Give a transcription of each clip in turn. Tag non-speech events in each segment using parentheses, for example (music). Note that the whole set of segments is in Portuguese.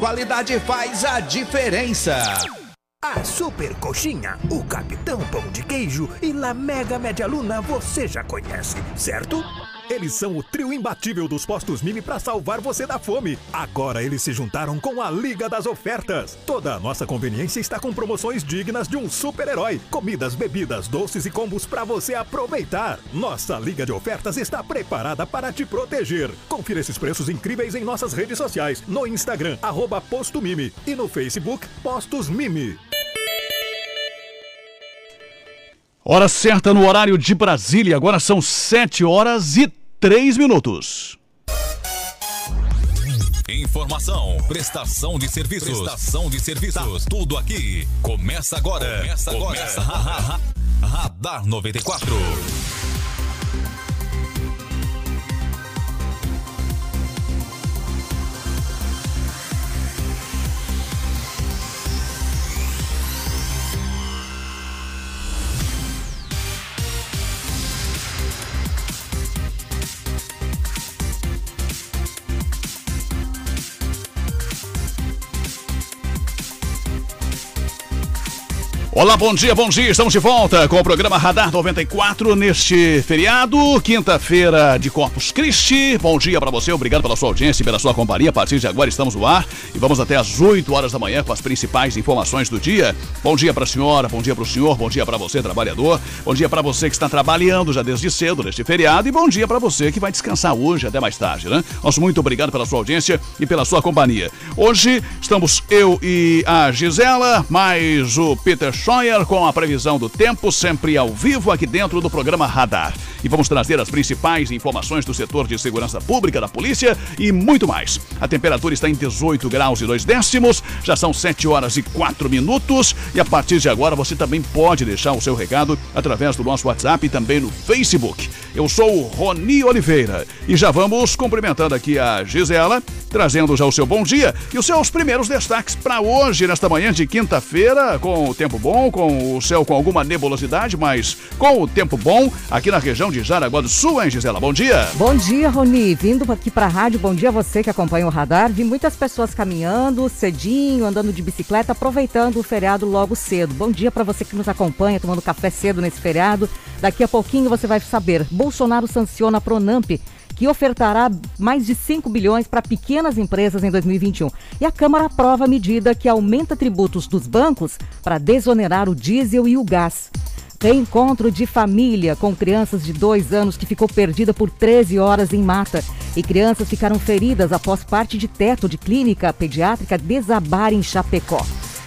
Qualidade faz a diferença. A Super Coxinha, o Capitão Pão de Queijo e La Mega Média Luna você já conhece, certo? Eles são o trio imbatível dos postos Mimi para salvar você da fome. Agora eles se juntaram com a Liga das Ofertas. Toda a nossa conveniência está com promoções dignas de um super-herói. Comidas, bebidas, doces e combos para você aproveitar. Nossa Liga de Ofertas está preparada para te proteger. Confira esses preços incríveis em nossas redes sociais, no Instagram, arroba Posto Mimi e no Facebook, Postos Mimi. Hora certa no horário de Brasília, agora são 7 horas e três minutos. Informação, prestação de serviços, prestação de serviços, tá tudo aqui. Começa agora. Começa agora. Começa. (laughs) Radar 94. Olá, bom dia, bom dia. Estamos de volta com o programa Radar 94 neste feriado, quinta-feira de Corpus Christi. Bom dia para você, obrigado pela sua audiência e pela sua companhia. A partir de agora estamos no ar e vamos até às 8 horas da manhã com as principais informações do dia. Bom dia para a senhora, bom dia para o senhor, bom dia para você, trabalhador. Bom dia para você que está trabalhando já desde cedo neste feriado e bom dia para você que vai descansar hoje até mais tarde, né? Nosso muito obrigado pela sua audiência e pela sua companhia. Hoje estamos eu e a Gisela, mais o Peter Scheuer com a previsão do tempo, sempre ao vivo aqui dentro do programa Radar. E vamos trazer as principais informações do setor de segurança pública da polícia e muito mais. A temperatura está em 18 graus e 2 décimos, já são 7 horas e 4 minutos. E a partir de agora você também pode deixar o seu recado através do nosso WhatsApp e também no Facebook. Eu sou o Roni Oliveira e já vamos cumprimentando aqui a Gisela, trazendo já o seu bom dia e os seus primeiros destaques para hoje, nesta manhã de quinta-feira, com o tempo bom, com o céu com alguma nebulosidade, mas com o tempo bom aqui na região de Jaraguá do Sul, hein, Gisela? Bom dia. Bom dia, Roni. Vindo aqui para a rádio, bom dia a você que acompanha o radar. Vi muitas pessoas caminhando cedinho, andando de bicicleta, aproveitando o feriado logo cedo. Bom dia para você que nos acompanha, tomando café cedo nesse feriado. Daqui a pouquinho você vai saber. Bolsonaro sanciona a Pronamp que ofertará mais de 5 bilhões para pequenas empresas em 2021. E a Câmara aprova a medida que aumenta tributos dos bancos para desonerar o diesel e o gás. Reencontro de família com crianças de dois anos que ficou perdida por 13 horas em mata. E crianças ficaram feridas após parte de teto de clínica pediátrica desabar em Chapecó.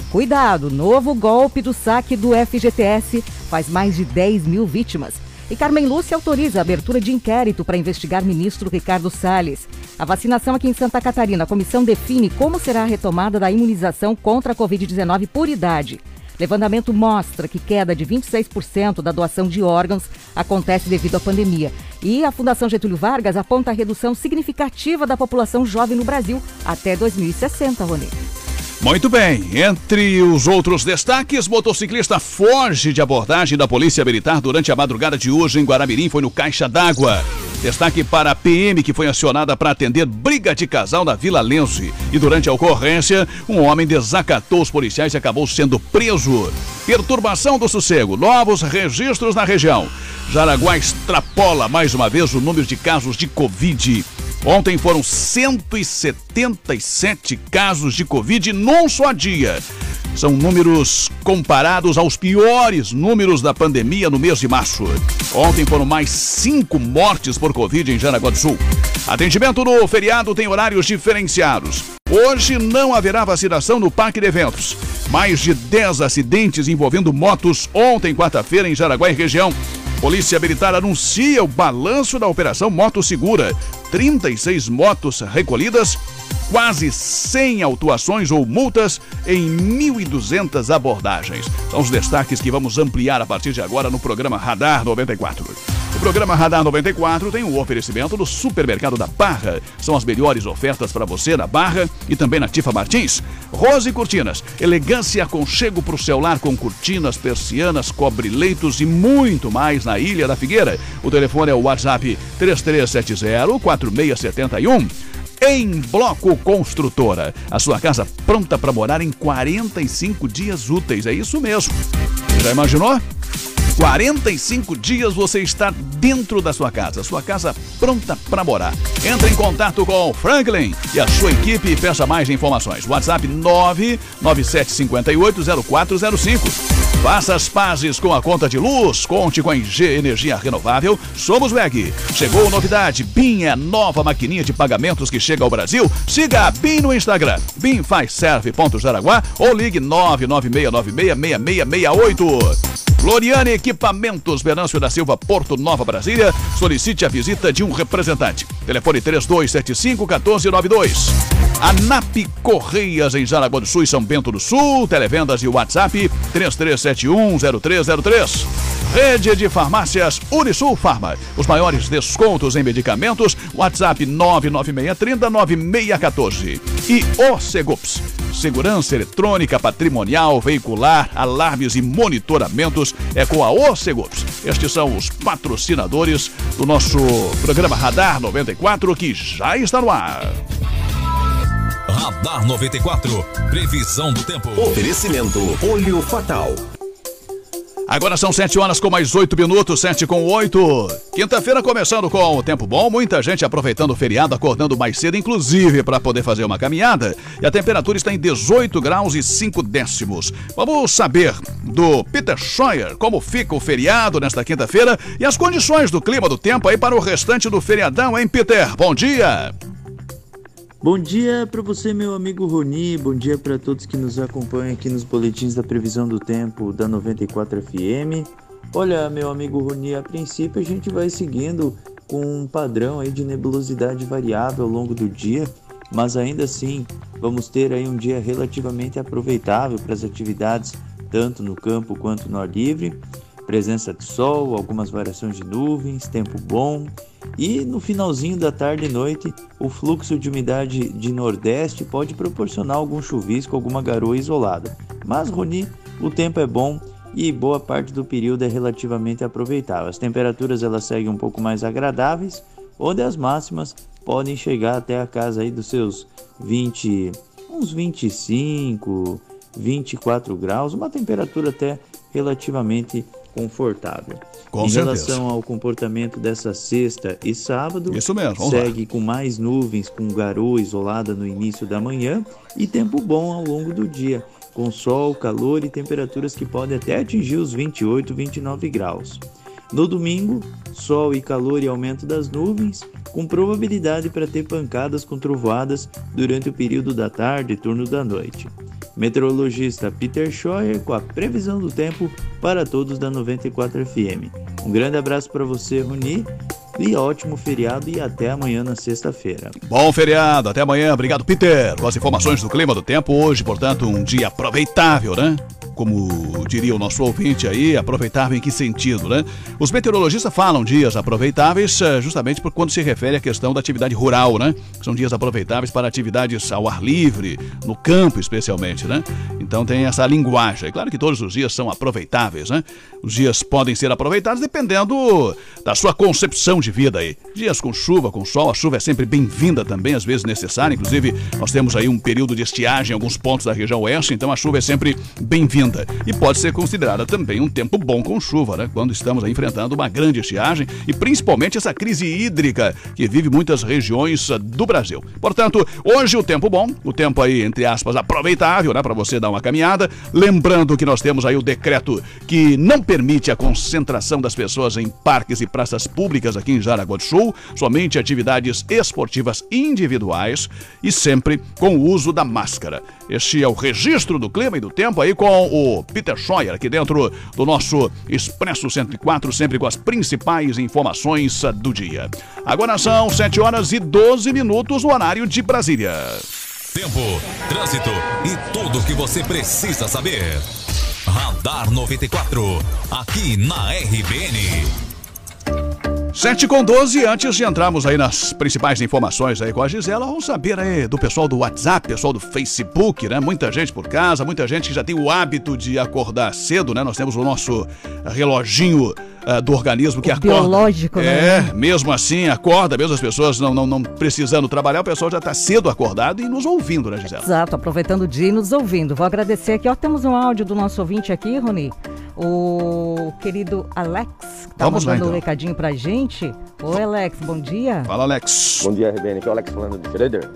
Cuidado, novo golpe do saque do FGTS faz mais de 10 mil vítimas. E Carmen Lúcia autoriza a abertura de inquérito para investigar ministro Ricardo Salles. A vacinação aqui em Santa Catarina, a comissão define como será a retomada da imunização contra a Covid-19 por idade. Levantamento mostra que queda de 26% da doação de órgãos acontece devido à pandemia. E a Fundação Getúlio Vargas aponta a redução significativa da população jovem no Brasil até 2060, Rony. Muito bem, entre os outros destaques, motociclista foge de abordagem da Polícia Militar durante a madrugada de hoje em Guaramirim, foi no Caixa d'Água. Destaque para a PM que foi acionada para atender briga de casal na Vila Lense. E durante a ocorrência, um homem desacatou os policiais e acabou sendo preso. Perturbação do sossego, novos registros na região. Jaraguá extrapola mais uma vez o número de casos de Covid. Ontem foram 177 casos de Covid num só dia. São números comparados aos piores números da pandemia no mês de março. Ontem foram mais cinco mortes por Covid em Jaraguá do Sul. Atendimento no feriado tem horários diferenciados. Hoje não haverá vacinação no Parque de Eventos. Mais de 10 acidentes envolvendo motos ontem, quarta-feira, em Jaraguá e região. Polícia Militar anuncia o balanço da Operação Moto Segura. 36 motos recolhidas, quase 100 autuações ou multas em 1.200 abordagens. São os destaques que vamos ampliar a partir de agora no programa Radar 94. Programa Radar 94 tem o um oferecimento do Supermercado da Barra. São as melhores ofertas para você na Barra e também na Tifa Martins. Rose Cortinas, elegância e aconchego para o seu lar com cortinas, persianas, cobre-leitos e muito mais na Ilha da Figueira. O telefone é o WhatsApp 3370 4671. Em Bloco Construtora. A sua casa pronta para morar em 45 dias úteis. É isso mesmo. Já imaginou? 45 dias você está dentro da sua casa, sua casa pronta para morar. Entre em contato com Franklin e a sua equipe e peça mais informações. WhatsApp 997580405. Faça as pazes com a conta de luz, conte com a IG Energia Renovável. Somos WEG. Chegou novidade, BIM é a nova maquininha de pagamentos que chega ao Brasil. Siga a BIM no Instagram, BIM faz serve.jaraguá ou ligue 996966668. Floriane Equipamentos, Venâncio da Silva, Porto Nova, Brasília. Solicite a visita de um representante. Telefone 3275-1492. ANAP Correias em Jaraguá do Sul e São Bento do Sul. Televendas e WhatsApp 33710303. Rede de Farmácias Unisul Farma. Os maiores descontos em medicamentos. WhatsApp 996309614. E Ocegups. Segurança eletrônica, patrimonial, veicular, alarmes e monitoramentos é com a Ocegups. Estes são os patrocinadores do nosso programa Radar 94 que já está no ar. Radar 94. Previsão do tempo. Oferecimento Olho Fatal. Agora são 7 horas com mais 8 minutos, 7 com 8. Quinta-feira começando com o tempo bom, muita gente aproveitando o feriado, acordando mais cedo, inclusive para poder fazer uma caminhada. E a temperatura está em 18 graus e 5 décimos. Vamos saber do Peter Scheuer como fica o feriado nesta quinta-feira e as condições do clima do tempo aí para o restante do feriadão, hein, Peter? Bom dia! Bom dia para você, meu amigo Roni. Bom dia para todos que nos acompanham aqui nos boletins da previsão do tempo da 94 FM. Olha, meu amigo Roni, a princípio a gente vai seguindo com um padrão aí de nebulosidade variável ao longo do dia, mas ainda assim vamos ter aí um dia relativamente aproveitável para as atividades tanto no campo quanto no ar livre presença de sol, algumas variações de nuvens, tempo bom e no finalzinho da tarde e noite o fluxo de umidade de nordeste pode proporcionar algum chuvisco, alguma garoa isolada. Mas Roni, o tempo é bom e boa parte do período é relativamente aproveitável. As temperaturas elas seguem um pouco mais agradáveis, onde as máximas podem chegar até a casa aí dos seus 20, uns 25, 24 graus, uma temperatura até relativamente confortável. Com em certeza. relação ao comportamento dessa sexta e sábado, Isso mesmo, vamos lá. segue com mais nuvens, com garoa isolada no início da manhã e tempo bom ao longo do dia, com sol, calor e temperaturas que podem até atingir os 28, 29 graus. No domingo, sol e calor e aumento das nuvens, com probabilidade para ter pancadas com trovoadas durante o período da tarde e turno da noite. Meteorologista Peter Scheuer com a previsão do tempo para todos da 94 FM. Um grande abraço para você, Runi, e ótimo feriado e até amanhã na sexta-feira. Bom feriado, até amanhã. Obrigado, Peter. Com as informações do clima do tempo, hoje, portanto, um dia aproveitável, né? Como diria o nosso ouvinte aí, aproveitável em que sentido, né? Os meteorologistas falam dias aproveitáveis eh, justamente por quando se refere à questão da atividade rural, né? São dias aproveitáveis para atividades ao ar livre, no campo especialmente, né? Então tem essa linguagem. É claro que todos os dias são aproveitáveis, né? Os dias podem ser aproveitados dependendo da sua concepção de vida aí. Dias com chuva, com sol, a chuva é sempre bem-vinda também, às vezes necessária. Inclusive, nós temos aí um período de estiagem em alguns pontos da região oeste, então a chuva é sempre bem-vinda. E pode ser considerada também um tempo bom com chuva, né? Quando estamos enfrentando uma grande estiagem e principalmente essa crise hídrica que vive muitas regiões ah, do Brasil. Portanto, hoje o tempo bom, o tempo aí, entre aspas, aproveitável, né? Para você dar uma caminhada. Lembrando que nós temos aí o decreto que não permite a concentração das pessoas em parques e praças públicas aqui em Jaraguá do Sul, somente atividades esportivas individuais e sempre com o uso da máscara. Este é o registro do clima e do tempo aí com o Peter Scheuer, aqui dentro do nosso Expresso 104, sempre com as principais informações do dia. Agora são 7 horas e 12 minutos no horário de Brasília. Tempo, trânsito e tudo o que você precisa saber. Radar 94, aqui na RBN. 7 com 12, antes de entrarmos aí nas principais informações aí com a Gisela, vamos saber aí do pessoal do WhatsApp, pessoal do Facebook, né? Muita gente por casa, muita gente que já tem o hábito de acordar cedo, né? Nós temos o nosso reloginho uh, do organismo que o acorda. Biológico, é, né? mesmo assim, acorda, mesmo as pessoas não, não, não precisando trabalhar, o pessoal já está cedo acordado e nos ouvindo, né, Gisela? Exato, aproveitando o dia e nos ouvindo. Vou agradecer aqui, ó, temos um áudio do nosso ouvinte aqui, Rony, o querido Alex, que tá Vamos lá, mandando então. um recadinho pra gente. Oi, Alex, bom dia. Fala, Alex. Bom dia, RBN. Aqui é o Alex falando de Schroeder.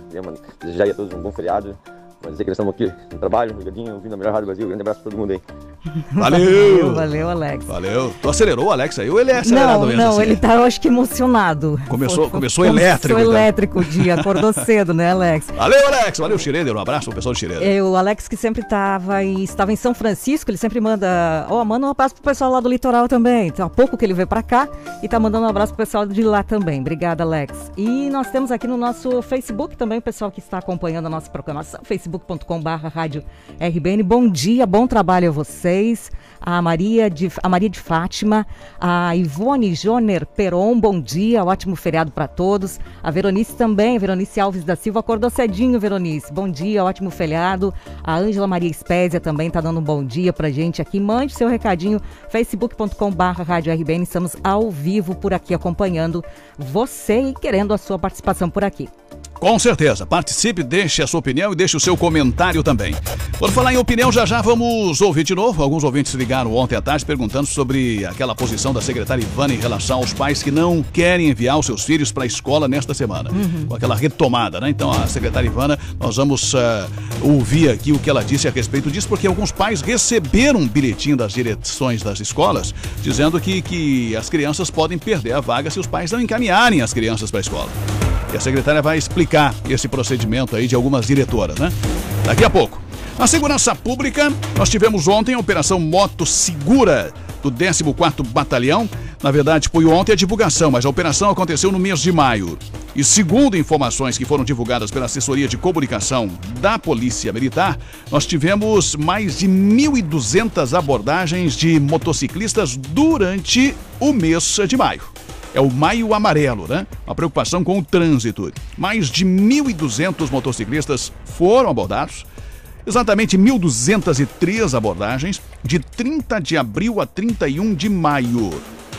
Desejar a todos um bom feriado. Mas dizer que eles estamos aqui no trabalho, ligadinho, ouvindo a melhor rádio do Brasil. Grande abraço pra todo mundo aí. (laughs) Valeu! Valeu, Alex. Valeu. Tu acelerou, Alex, aí? Ou ele é acelerado Não, mesmo? não, assim? ele tá, eu acho que emocionado. Começou- começou começou elétrico, então. elétrico o dia, acordou (laughs) cedo, né, Alex? Valeu, Alex. Valeu, Schroeder. Um abraço pro pessoal do Schroeder. É, o Alex que sempre tava em, estava em São Francisco, ele sempre manda, ó, manda um abraço pro pessoal lá do litoral também. Então, há pouco que ele veio pra cá e tá mandando um abraço pro pessoal de lá também. Obrigada, Alex. E nós temos aqui no nosso Facebook também o pessoal que está acompanhando a nossa programação, RBN. Bom dia, bom trabalho a vocês. A Maria de a Maria de Fátima, a Ivone Joner Peron, bom dia, ótimo feriado para todos. A Veronice também, Veronice Alves da Silva acordou cedinho, Veronice. Bom dia, ótimo feriado. A Ângela Maria Espésia também tá dando um bom dia pra gente aqui. Mande seu recadinho facebook.com/barra rádio RBN. Estamos ao vivo por aqui acompanhando você e querendo a sua participação por aqui. Com certeza. Participe, deixe a sua opinião e deixe o seu comentário também. Por falar em opinião, já já vamos ouvir de novo. Alguns ouvintes ligaram ontem à tarde perguntando sobre aquela posição da secretária Ivana em relação aos pais que não querem enviar os seus filhos para a escola nesta semana. Com aquela retomada, né? Então, a secretária Ivana, nós vamos ah, ouvir aqui o que ela disse a respeito disso, porque alguns pais receberam um bilhetinho das direções das escolas dizendo que, que as crianças podem perder a vaga se os pais não encaminharem as crianças para a escola. E a secretária vai explicar esse procedimento aí de algumas diretoras, né? Daqui a pouco. Na segurança pública, nós tivemos ontem a Operação Moto Segura do 14º Batalhão. Na verdade, foi ontem a divulgação, mas a operação aconteceu no mês de maio. E segundo informações que foram divulgadas pela assessoria de comunicação da Polícia Militar, nós tivemos mais de 1.200 abordagens de motociclistas durante o mês de maio. É o Maio Amarelo, né? Uma preocupação com o trânsito. Mais de 1.200 motociclistas foram abordados. Exatamente 1.203 abordagens de 30 de abril a 31 de maio.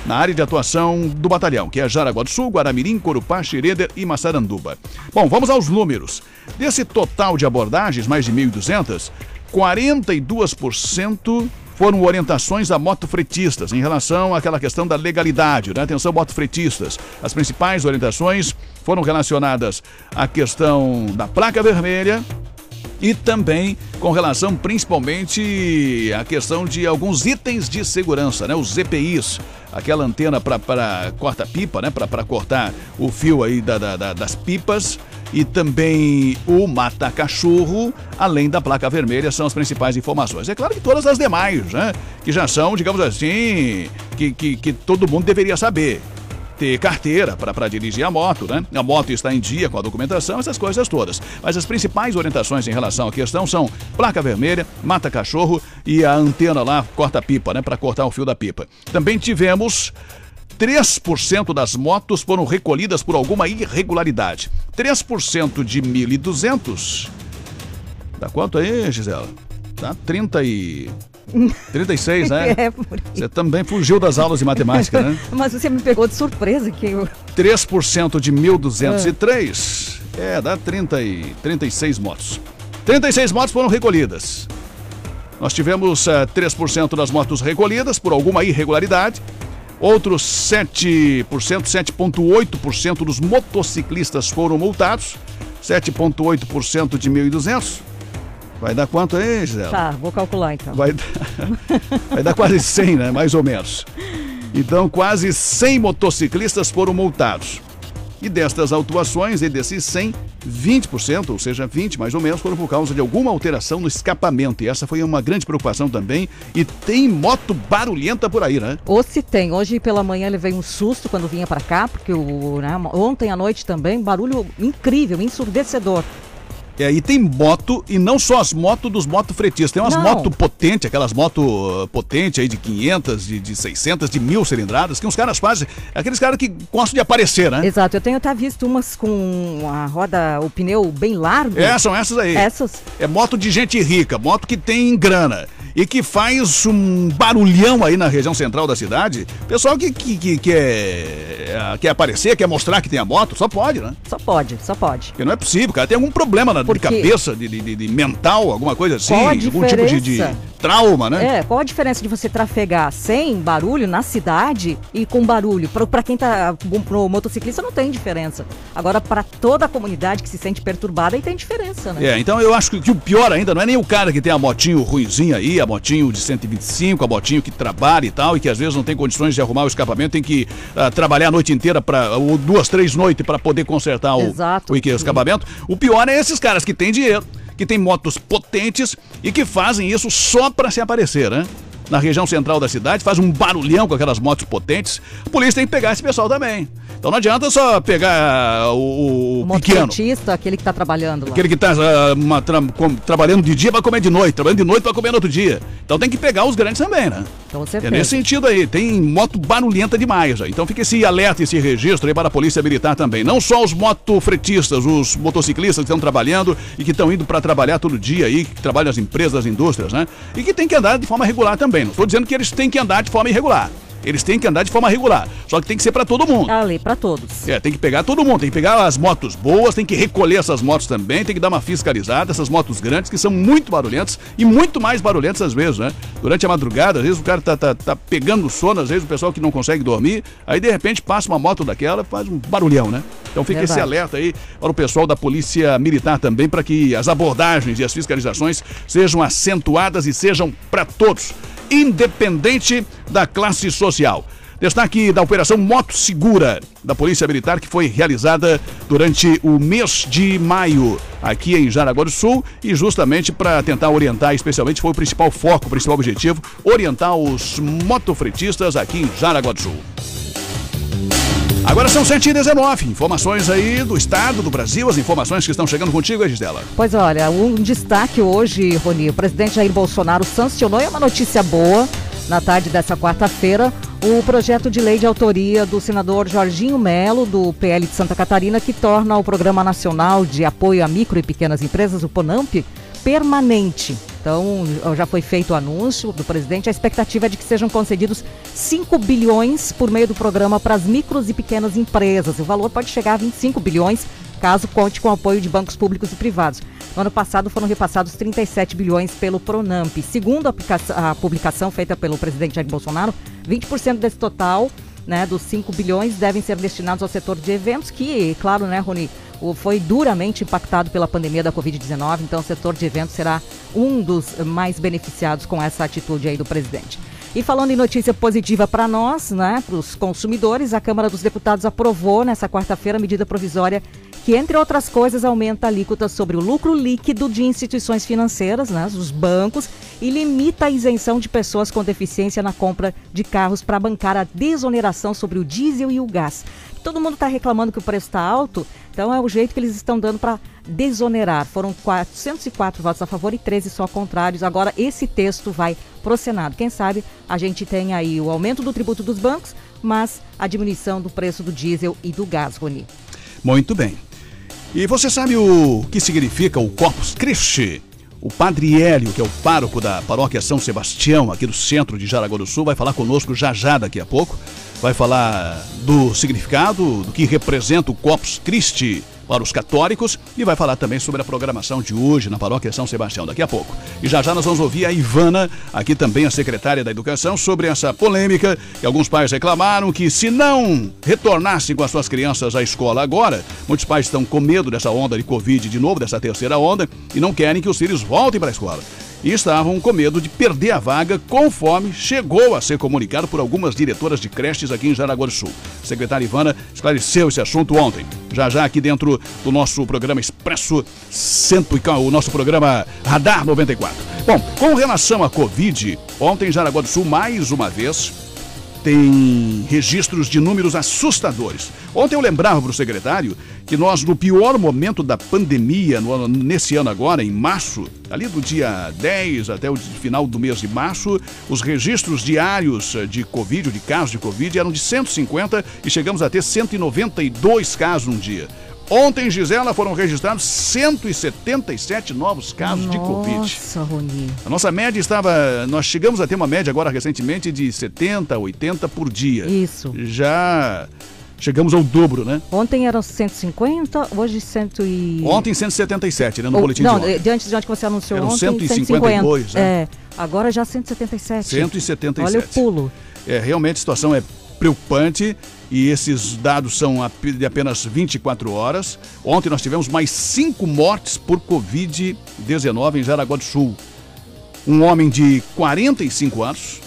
Na área de atuação do batalhão, que é Jaraguá do Sul, Guaramirim, Corupá, Xereder e Massaranduba. Bom, vamos aos números. Desse total de abordagens, mais de 1.200, 42% foram orientações a motofretistas em relação àquela questão da legalidade, né? Atenção, motofretistas. As principais orientações foram relacionadas à questão da placa vermelha e também com relação principalmente à questão de alguns itens de segurança, né? Os EPIs, aquela antena para corta-pipa, né? Para cortar o fio aí da, da- da- das pipas e também o mata-cachorro, além da placa vermelha, são as principais informações. É claro que todas as demais, né? Que já são, digamos assim, que, que, que todo mundo deveria saber. Ter carteira para dirigir a moto, né? A moto está em dia com a documentação, essas coisas todas. Mas as principais orientações em relação à questão são placa vermelha, mata-cachorro e a antena lá, corta-pipa, né? Para cortar o fio da pipa. Também tivemos 3% das motos foram recolhidas por alguma irregularidade. 3% de 1.200. Dá quanto aí, Gisela? Dá 30 e... (laughs) 36, né? É. Você também fugiu das aulas de matemática, né? (laughs) Mas você me pegou de surpresa que eu... 3% de 1.203 é, dá 30 e 36 motos. 36 motos foram recolhidas. Nós tivemos eh, 3% das motos recolhidas por alguma irregularidade. Outros 7%, 7,8% dos motociclistas foram multados. 7,8% de 1.200. Vai dar quanto aí, Gisela? Tá, vou calcular então. Vai, dar- (laughs) vai dar quase 100, né? Mais ou menos. Então, quase 100 motociclistas foram multados. E destas autuações, e desses 100, 20%, ou seja, 20 mais ou menos, foram por causa de alguma alteração no escapamento. E essa foi uma grande preocupação também. E tem moto barulhenta por aí, né? Ou se tem. Hoje pela manhã ele veio um susto quando vinha pra cá, porque o, né, ontem à noite também, barulho incrível, ensurdecedor. É, e tem moto, e não só as motos dos motofretistas, tem umas Não. motos potentes, aquelas motos potentes aí de 500, de, de 600, de mil cilindradas, que os caras fazem, aqueles caras que gostam de aparecer, né? Exato, eu tenho até visto umas com a roda, o pneu bem largo. É, são essas aí. Essas. É moto de gente rica, moto que tem grana e que faz um barulhão aí na região central da cidade. Pessoal que, que, que quer, quer aparecer, quer mostrar que tem a moto, só pode, né? Só pode, só pode. Porque não é possível, cara. Tem algum problema na, de Porque- cabeça, de, de, de- de mental, alguma coisa assim, algum tipo de, de trauma, né? É, qual a diferença de você trafegar sem barulho na cidade e com barulho? Pra quem tá. Pro, motociclista não tem diferença. Agora, pra toda a comunidade que se sente perturbada, aí tem diferença, né? É, então eu acho que, que o pior ainda não é nem o cara que tem a motinho ruinzinha aí, a motinho de 125, a motinho que trabalha e tal, e que às vezes não tem condições de arrumar o escapamento, tem que ah, trabalhar a noite inteira, pra, ou duas, três noites para poder consertar o, Exato. o escapamento. O pior é esses caras que têm dinheiro, que têm motos potentes e que fazem isso só para se aparecer, né? Na região central da cidade, faz um barulhão com aquelas motos potentes. A polícia tem que pegar esse pessoal também. Então não adianta só pegar o, o O pequeno. aquele que tá trabalhando lá. Aquele que está trabalhando de dia vai comer de noite, trabalhando de noite vai comer no outro dia. Então tem que pegar os grandes também, né? Com É certeza. nesse sentido aí, tem moto barulhenta demais. Aí. Então fica esse alerta, esse registro aí para a Polícia Militar também. Não só os motofretistas, os motociclistas que estão trabalhando e que estão indo para trabalhar todo dia aí, que trabalham nas empresas, nas indústrias, né? E que tem que andar de forma regular também. Não estou dizendo que eles têm que andar de forma irregular. Eles têm que andar de forma regular. Só que tem que ser para todo mundo. A lei pra todos. É, tem que pegar todo mundo, tem que pegar as motos boas, tem que recolher essas motos também, tem que dar uma fiscalizada, essas motos grandes que são muito barulhentas e muito mais barulhentas às vezes, né? Durante a madrugada, às vezes o cara tá, tá, tá pegando sono, às vezes o pessoal que não consegue dormir, aí de repente passa uma moto daquela, faz um barulhão, né? Então fica esse Verdade. alerta aí para o pessoal da Polícia Militar também, para que as abordagens e as fiscalizações sejam acentuadas e sejam para todos, independente da classe social. Destaque da Operação Moto Segura da Polícia Militar, que foi realizada durante o mês de maio aqui em Jaraguá do Sul e justamente para tentar orientar, especialmente foi o principal foco, o principal objetivo, orientar os motofretistas aqui em Jaraguá do Sul. Agora são 7h19, informações aí do estado, do Brasil, as informações que estão chegando contigo, é, Gisela. Pois olha, um destaque hoje, Rony, o presidente Jair Bolsonaro sancionou, é uma notícia boa, na tarde dessa quarta-feira, o projeto de lei de autoria do senador Jorginho Melo, do PL de Santa Catarina, que torna o Programa Nacional de Apoio a Micro e Pequenas Empresas, o PONAMP, permanente. Então, já foi feito o anúncio do presidente. A expectativa é de que sejam concedidos 5 bilhões por meio do programa para as micros e pequenas empresas. O valor pode chegar a 25 bilhões, caso conte com o apoio de bancos públicos e privados. No ano passado foram repassados 37 bilhões pelo Pronamp. Segundo a, publicação feita pelo presidente Jair Bolsonaro, 20% desse total, né, dos 5 bilhões, devem ser destinados ao setor de eventos, que, claro, né, Rony, foi duramente impactado pela pandemia da Covid-19, então o setor de eventos será um dos mais beneficiados com essa atitude aí do presidente. E falando em notícia positiva para nós, né, para os consumidores, a Câmara dos Deputados aprovou nessa quarta-feira a medida provisória que, entre outras coisas, aumenta a alíquota sobre o lucro líquido de instituições financeiras, né, os bancos, e limita a isenção de pessoas com deficiência na compra de carros para bancar a desoneração sobre o diesel e o gás. Todo mundo está reclamando que o preço está alto, então é o jeito que eles estão dando para desonerar. Foram 404 votos a favor e 13 só contrários. Agora esse texto vai pro Senado. Quem sabe a gente tem aí o aumento do tributo dos bancos, mas a diminuição do preço do diesel e do gás, Rony. Muito bem. E você sabe o que significa o Corpus Christi? O Padre Hélio, que é o pároco da paróquia São Sebastião, aqui do centro de Jaraguá do Sul, vai falar conosco já já daqui a pouco. Vai falar do significado, do que representa o Corpus Christi para os católicos e vai falar também sobre a programação de hoje na paróquia São Sebastião daqui a pouco. E já já nós vamos ouvir a Ivana, aqui também a secretária da Educação, sobre essa polêmica que alguns pais reclamaram que se não retornassem com as suas crianças à escola agora, muitos pais estão com medo dessa onda de Covid de novo, dessa terceira onda, e não querem que os filhos voltem para a escola. E estavam com medo de perder a vaga, conforme chegou a ser comunicado por algumas diretoras de creches aqui em Jaraguá do Sul. A secretária Ivana esclareceu esse assunto ontem. Já já aqui dentro do nosso programa Expresso, cento e- o nosso programa Radar 94. Bom, com relação à Covid, ontem em Jaraguá do Sul, mais uma vez, tem registros de números assustadores. Ontem eu lembrava para o secretário que nós, no pior momento da pandemia, no, nesse ano agora, em março, ali do dia 10 até o final do mês de março, os registros diários de Covid, de casos de Covid, eram de 150 e chegamos a ter 192 casos num dia. Ontem, Gisela, foram registrados 177 novos casos Nossa, de Covid. Nossa, Rony. A nossa média estava. Nós chegamos a ter uma média agora recentemente de 70, 80 por dia. Isso. Já chegamos ao dobro, né? Ontem eram 150, hoje 100 e... Ontem 177, né? No Ou- boletim não, de ontem. de antes de onde você anunciou Eram ontem, 152, 150. né? É, agora já 177. 177. Olha o pulo. É, realmente a situação é preocupante e esses dados são de apenas 24 horas. Ontem nós tivemos mais cinco mortes por Covid-19 em Jaraguá do Sul. Um homem de 45 anos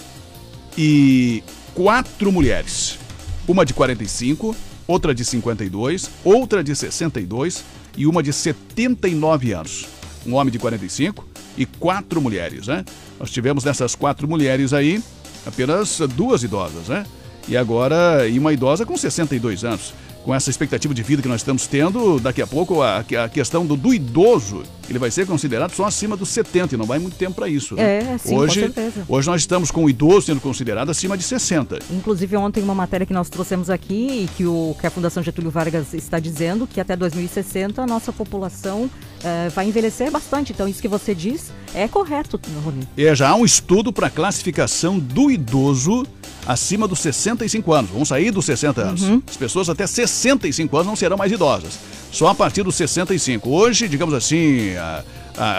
e quatro mulheres. Uma de 45, outra de 52, outra de 62 e uma de 79 anos. Um homem de 45 e quatro mulheres, né? Nós tivemos nessas quatro mulheres aí apenas duas idosas, né? E agora, e uma idosa com 62 anos. Com essa expectativa de vida que nós estamos tendo, daqui a pouco a, a questão do, do idoso, ele vai ser considerado só acima dos 70 e não vai muito tempo para isso. né? É, sim, com hoje, certeza. Hoje nós estamos com o idoso sendo considerado acima de 60. Inclusive, ontem, uma matéria que nós trouxemos aqui e que, o, que a Fundação Getúlio Vargas está dizendo que até 2060 a nossa população eh, vai envelhecer bastante. Então, isso que você diz é correto, Rony. É, já há um estudo para classificação do idoso acima dos 65 anos. Vamos sair dos 60 anos. As pessoas até 65 anos não serão mais idosas. Só a partir dos 65. Hoje, digamos assim, a,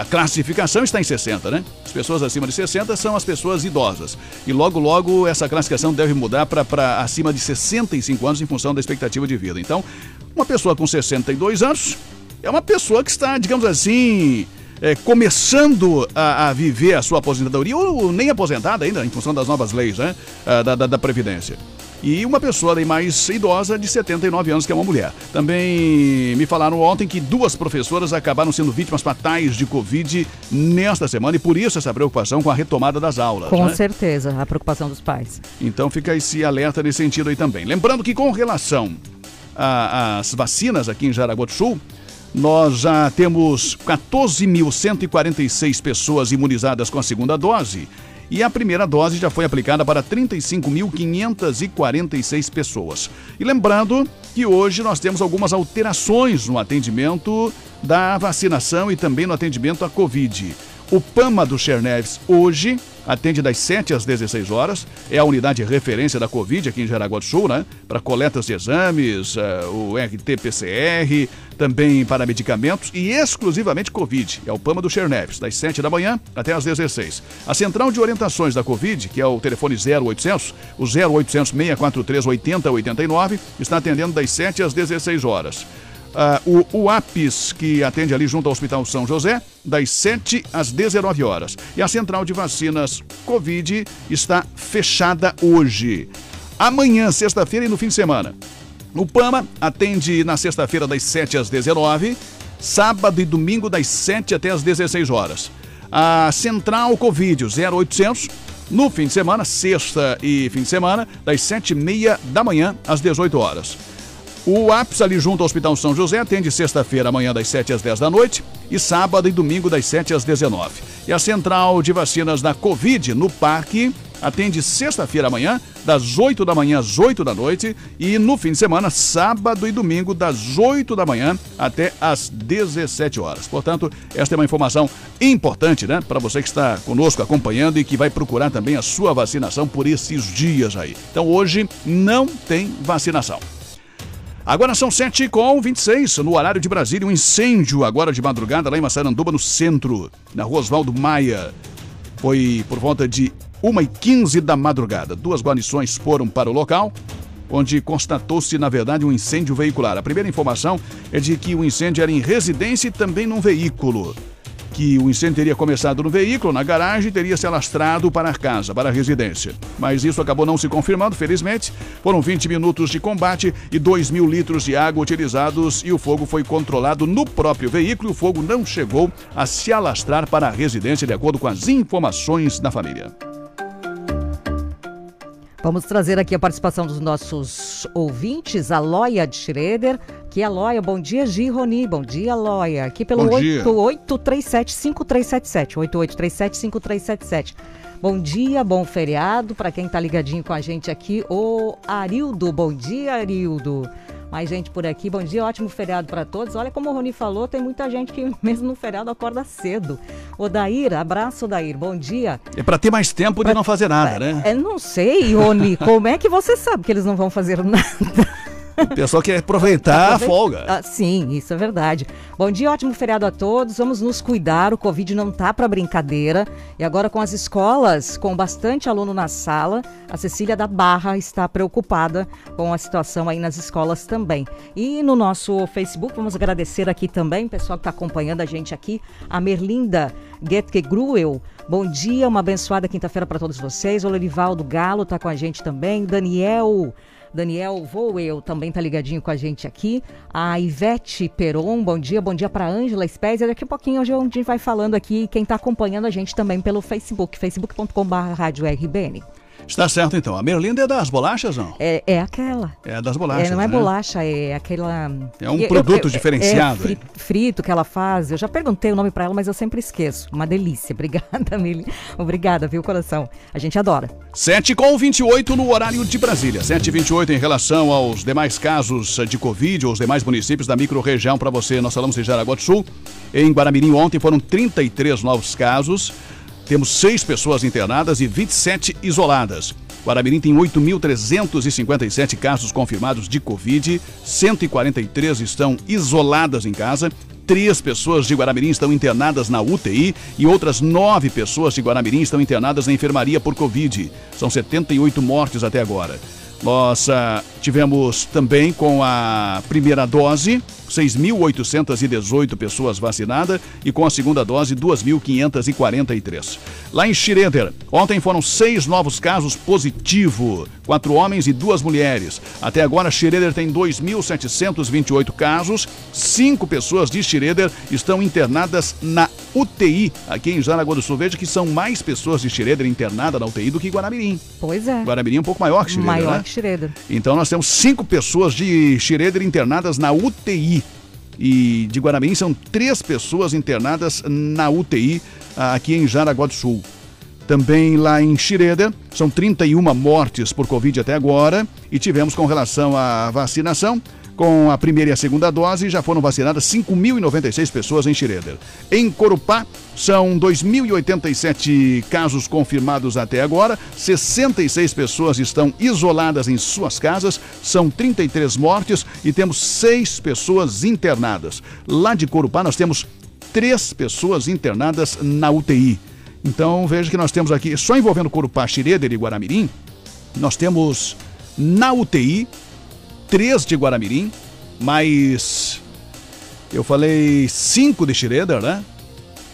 a classificação está em 60, né? As pessoas acima de 60 são as pessoas idosas. E logo, logo, essa classificação deve mudar para acima de 65 anos em função da expectativa de vida. Então, uma pessoa com 62 anos é uma pessoa que está, digamos assim, é, começando a, a viver a sua aposentadoria, ou nem aposentada ainda, em função das novas leis né, ah, da, da, da Previdência. E uma pessoa mais idosa, de 79 anos, que é uma mulher. Também me falaram ontem que duas professoras acabaram sendo vítimas fatais de Covid nesta semana, e por isso essa preocupação com a retomada das aulas. Com né? certeza, a preocupação dos pais. Então fica esse alerta nesse sentido aí também. Lembrando que com relação às vacinas aqui em Jaraguá do Sul, nós já temos 14.146 pessoas imunizadas com a segunda dose. E a primeira dose já foi aplicada para 35.546 pessoas. E lembrando que hoje nós temos algumas alterações no atendimento da vacinação e também no atendimento à Covid. O PAMA do Cherneves hoje atende das 7 às 16 horas. É a unidade de referência da Covid aqui em Jaraguá do Sul, né? Para coletas de exames, eh, o RT-PCR, também para medicamentos e exclusivamente Covid. É o PAMA do Cherneves, das 7 da manhã até às 16. A central de orientações da Covid, que é o telefone 0800, o 0800 643 8089, está atendendo das 7 às 16 horas. Ah, o, o APS, que atende ali junto ao Hospital São José, das 7 às 19 horas. E a central de vacinas Covid está fechada hoje. Amanhã, sexta-feira e no fim de semana. O PAMA atende na sexta-feira das 7 às 19, sábado e domingo das 7 até às 16 horas. A Central Covid, o 0800, no fim de semana, sexta e fim de semana, das 7h30 da manhã às 18 horas. O APS ali junto ao Hospital São José atende sexta-feira amanhã das 7 às 10 da noite e sábado e domingo das 7 às 19. E a central de vacinas da Covid no Parque atende sexta-feira amanhã das 8 da manhã às 8 da noite e no fim de semana, sábado e domingo das 8 da manhã até às 17 horas. Portanto, esta é uma informação importante, né, para você que está conosco acompanhando e que vai procurar também a sua vacinação por esses dias aí. Então, hoje não tem vacinação. Agora são 7 com 26 no horário de Brasília. Um incêndio agora de madrugada lá em Massaranduba, no centro, na rua Oswaldo Maia. Foi por volta de 1h15 da madrugada. Duas guarnições foram para o local, onde constatou-se, na verdade, um incêndio veicular. A primeira informação é de que o incêndio era em residência e também num veículo. Que o incêndio teria começado no veículo, na garagem, e teria se alastrado para a casa, para a residência. Mas isso acabou não se confirmando, felizmente. Foram 20 minutos de combate e 2 mil litros de água utilizados e o fogo foi controlado no próprio veículo e o fogo não chegou a se alastrar para a residência, de acordo com as informações da família. Vamos trazer aqui a participação dos nossos ouvintes, a Loia de Schroeder, que é a Loia. Bom dia, Gi Roni. Bom dia, Loia. Aqui pelo Bom dia. 8837-5377. 8837-5377. Bom dia, bom feriado para quem tá ligadinho com a gente aqui. O Arildo, bom dia, Arildo. Mais gente por aqui, bom dia, ótimo feriado para todos. Olha como o Roni falou, tem muita gente que (laughs) mesmo no feriado acorda cedo. O Dair, abraço, Dair, bom dia. É pra ter mais tempo de não fazer nada, né? É, não sei, Roni, (laughs) como é que você sabe que eles não vão fazer nada? O pessoal quer aproveitar a folga. Ah, sim, isso é verdade. Bom dia, ótimo feriado a todos. Vamos nos cuidar, o Covid não tá para brincadeira. E agora com as escolas, com bastante aluno na sala, a Cecília da Barra está preocupada com a situação aí nas escolas também. E no nosso Facebook, vamos agradecer aqui também, o pessoal que está acompanhando a gente aqui, a Merlinda Getke Gruel. Bom dia, uma abençoada quinta-feira para todos vocês. O Lorivaldo Galo está com a gente também. Daniel Daniel Voel também tá ligadinho com a gente aqui. A Ivete Peron, bom dia. Bom dia para Ângela Spezia. Daqui a pouquinho hoje a gente vai falando aqui quem tá acompanhando a gente também pelo Facebook, facebook.com.br. Está certo então. A Merlinda é das bolachas, não? É, é aquela. É das bolachas. É, não é né? bolacha, é aquela. É um Eu- produto eu- diferenciado, É fri- frito que ela faz. Eu já perguntei o nome pra ela, mas eu sempre esqueço. Uma delícia. (laughs) Obrigada, Mili. Obrigada, viu, coração? A gente adora. 7 com 28 no horário de Brasília. 7 e 28 em relação aos demais casos de Covid ou os demais municípios da microrregião para você. Nós falamos em Jaraguá do Sul. Em Guaramirim ontem foram 33 novos casos. Temos seis pessoas internadas e 27 isoladas. Guaramirim tem 8.357 casos confirmados de Covid, 143 estão isoladas em casa, três pessoas de Guaramirim estão internadas na UTI e outras nove pessoas de Guaramirim estão internadas na enfermaria por Covid. São 78 mortes até agora. Nós tivemos também com a primeira dose 6.818 pessoas vacinadas e com a segunda dose 2.543. Lá em Schroeder, ontem foram seis novos casos positivos, quatro homens e duas mulheres. Até agora, Schroeder tem 2.728 casos, cinco pessoas de Schroeder estão internadas na UTI aqui em Jaraguá do Sul. Veja que são mais pessoas de Schroeder internadas na UTI do que Guaramirim. Pois é. Guaramirim é um pouco maior que Schroeder, Maior né? que Schroeder. Então nós temos cinco pessoas de Schroeder internadas na UTI. E de Guaramirim são três pessoas internadas na UTI ah, aqui em Jaraguá do Sul. Também lá em Schroeder, são 31 mortes por Covid até agora. E tivemos com relação à vacinação, com a primeira e a segunda dose, já foram vacinadas 5.096 pessoas em Schroeder. Em Corupá, são 2.087 casos confirmados até agora, 66 pessoas estão isoladas em suas casas, são 33 mortes e temos seis pessoas internadas. Lá de Corupá, nós temos três pessoas internadas na UTI. Então veja que nós temos aqui, só envolvendo Corupá, Schroeder e Guaramirim, nós temos na UTI três de Guaramirim, mais eu falei cinco de Schroeder, né?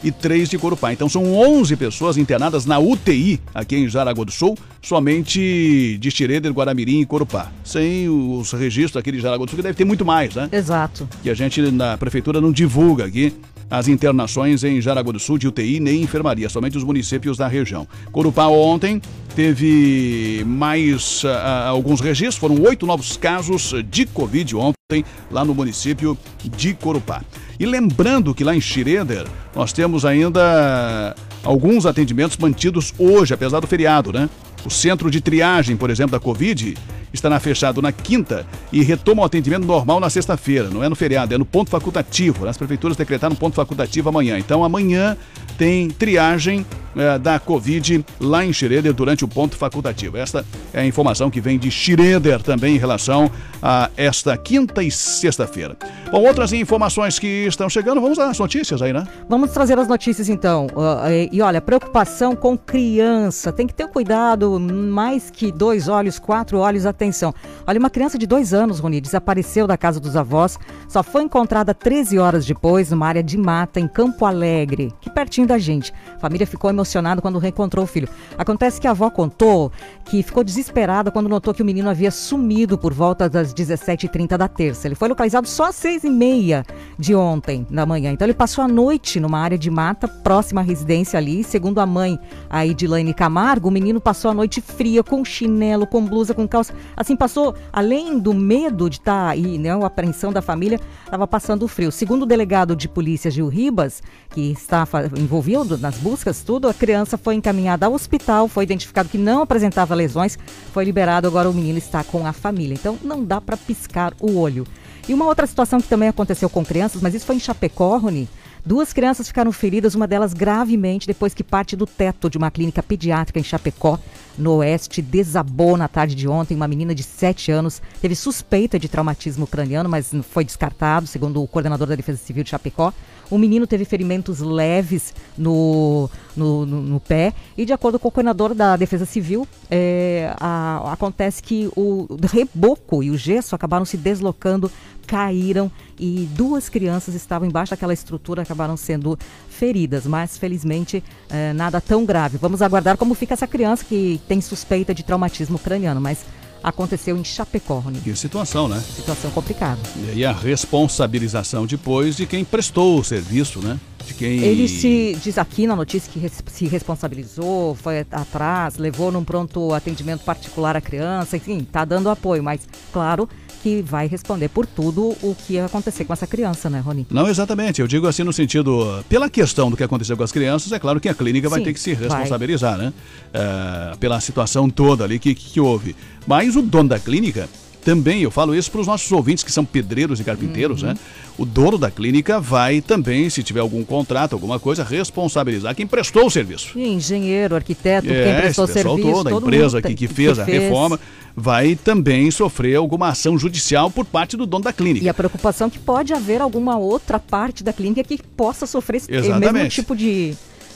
E três de Corupá. Então são 11 pessoas internadas na UTI aqui em Jaraguá do Sul, somente de Schroeder, Guaramirim e Corupá. Sem os registros aqui de Jaraguá do Sul, que deve ter muito mais, né? Exato. que a gente na prefeitura não divulga aqui as internações em Jaraguá do Sul de UTI nem enfermaria, somente os municípios da região. Corupá ontem teve mais ah, alguns registros, foram oito novos casos de Covid ontem lá no município de Corupá. E lembrando que lá em Schroeder nós temos ainda alguns atendimentos mantidos hoje, apesar do feriado, né? O centro de triagem, por exemplo, da Covid estará fechado na quinta e retoma o atendimento normal na sexta-feira. Não é no feriado, é no ponto facultativo. As prefeituras decretaram ponto facultativo amanhã. Então amanhã tem triagem eh, da Covid lá em Schroeder durante o ponto facultativo. Esta é a informação que vem de Schroeder também em relação a esta quinta e sexta-feira. Bom, outras informações que estão chegando, vamos às notícias aí, né? Vamos trazer as notícias então. Ah, e, olha, preocupação com criança. Tem que ter cuidado, mais que dois olhos, quatro olhos, atenção. Olha, uma criança de dois anos, Rony, desapareceu da casa dos avós, só foi encontrada 13 horas depois numa área de mata em Campo Alegre, que pertinho da gente. A família ficou emocionada quando reencontrou o filho. Acontece que a avó contou que ficou desesperada quando notou que o menino havia sumido por volta das 17h30 da terça. Ele foi localizado só às 6 seis e meia de ontem, da manhã. Então ele passou a noite numa área de mata, próxima à residência ali. Segundo a mãe, a Edilane Camargo, o menino passou a noite fria, com chinelo, com blusa, com calça. Assim, passou, além do medo de estar tá aí, né, a apreensão da família, estava passando frio. Segundo o delegado de polícia Gil Ribas, que está envolvido nas buscas, tudo, a criança foi encaminhada ao hospital, foi identificado que não apresentava lesões, foi liberado, agora o menino está com a família. Então não dá para piscar o olho. E uma outra situação que também aconteceu com crianças, mas isso foi em Chapecó, Rony. Duas crianças ficaram feridas, uma delas gravemente, depois que parte do teto de uma clínica pediátrica em Chapecó, no oeste, desabou na tarde de ontem. Uma menina de 7 anos teve suspeita de traumatismo craniano, mas foi descartado, segundo o coordenador da Defesa Civil de Chapecó. O menino teve ferimentos leves no, no, no, no pé e, de acordo com o coordenador da Defesa Civil, é, a, acontece que o reboco e o gesso acabaram se deslocando, caíram e duas crianças estavam embaixo daquela estrutura, acabaram sendo feridas, mas felizmente é, nada tão grave. Vamos aguardar como fica essa criança que tem suspeita de traumatismo craniano, mas aconteceu em Chapecó. Né? Que situação, né? Situação complicada. E aí a responsabilização depois de quem prestou o serviço, né? De quem... Ele se diz aqui na notícia que se responsabilizou, foi atrás, levou num pronto atendimento particular a criança, enfim, está dando apoio, mas claro que vai responder por tudo o que acontecer com essa criança, né, Rony? Não, exatamente. Eu digo assim no sentido, pela questão do que aconteceu com as crianças, é claro que a clínica Sim, vai ter que se responsabilizar, vai. né? É, pela situação toda ali que, que houve. Mas o dono da clínica também, eu falo isso para os nossos ouvintes que são pedreiros e carpinteiros, uhum. né? O dono da clínica vai também, se tiver algum contrato, alguma coisa, responsabilizar quem prestou o serviço. E engenheiro, arquiteto, é, quem prestou o serviço. Todo, a empresa que, que fez que a fez. reforma vai também sofrer alguma ação judicial por parte do dono da clínica. E a preocupação é que pode haver alguma outra parte da clínica que possa sofrer esse mesmo tipo de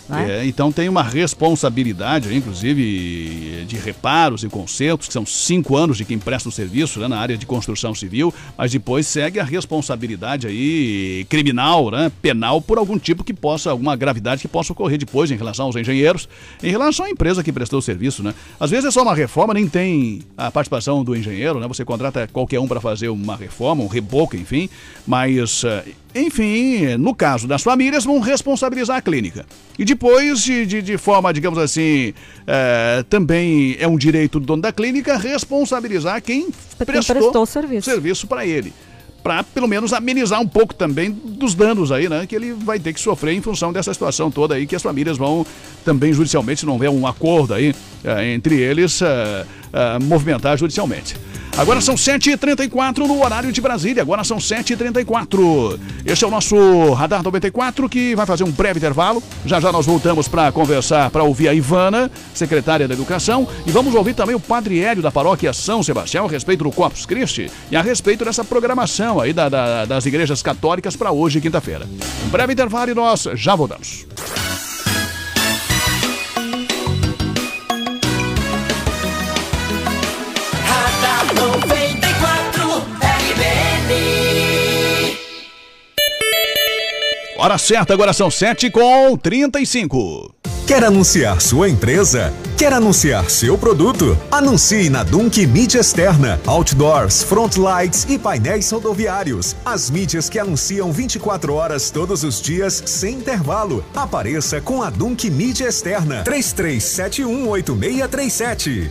né? É, então tem uma responsabilidade, inclusive, de reparos e consertos, que são cinco anos de quem presta o serviço né, na área de construção civil, mas depois segue a responsabilidade aí criminal, né, penal, por algum tipo que possa, alguma gravidade que possa ocorrer depois em relação aos engenheiros, em relação à empresa que prestou o serviço. Né? Às vezes é só uma reforma, nem tem a participação do engenheiro, né? você contrata qualquer um para fazer uma reforma, um reboco, enfim, mas eh, enfim, no caso das famílias, vão responsabilizar a clínica. E depois, de, de, de forma, digamos assim, é, também é um direito do dono da clínica responsabilizar quem, quem prestou, prestou serviço, serviço para ele para pelo menos amenizar um pouco também dos danos aí, né? Que ele vai ter que sofrer em função dessa situação toda aí, que as famílias vão também judicialmente, se não houver um acordo aí é, entre eles, é, é, movimentar judicialmente. Agora são 7h34 no horário de Brasília. Agora são 7h34. Este é o nosso Radar 94 que vai fazer um breve intervalo. Já já nós voltamos para conversar, para ouvir a Ivana, secretária da Educação. E vamos ouvir também o Padre Hélio da paróquia São Sebastião a respeito do Corpus Christi e a respeito dessa programação aí da, da, das igrejas católicas para hoje, quinta-feira. Um breve intervalo e nós já voltamos. Hora certa, agora são 7 com 35. Quer anunciar sua empresa? Quer anunciar seu produto? Anuncie na Dunk Mídia Externa, Outdoors, Frontlights e painéis rodoviários. As mídias que anunciam 24 horas todos os dias, sem intervalo. Apareça com a Dunk Mídia Externa. 33718637.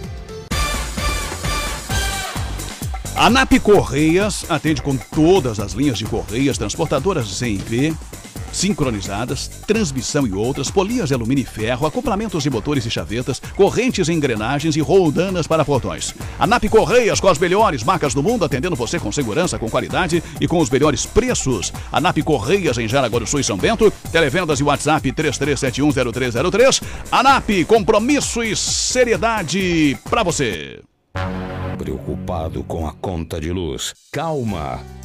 A NAP Correias atende com todas as linhas de correias transportadoras CNV, sincronizadas, transmissão e outras, polias de alumínio e ferro, acoplamentos de motores e chavetas, correntes engrenagens e roldanas para portões. A NAP Correias com as melhores marcas do mundo, atendendo você com segurança, com qualidade e com os melhores preços. A NAP Correias em Jaraguá do Sul e São Bento, televendas e WhatsApp 33710303. A NAP, compromisso e seriedade para você. Preocupado com a conta de luz? Calma!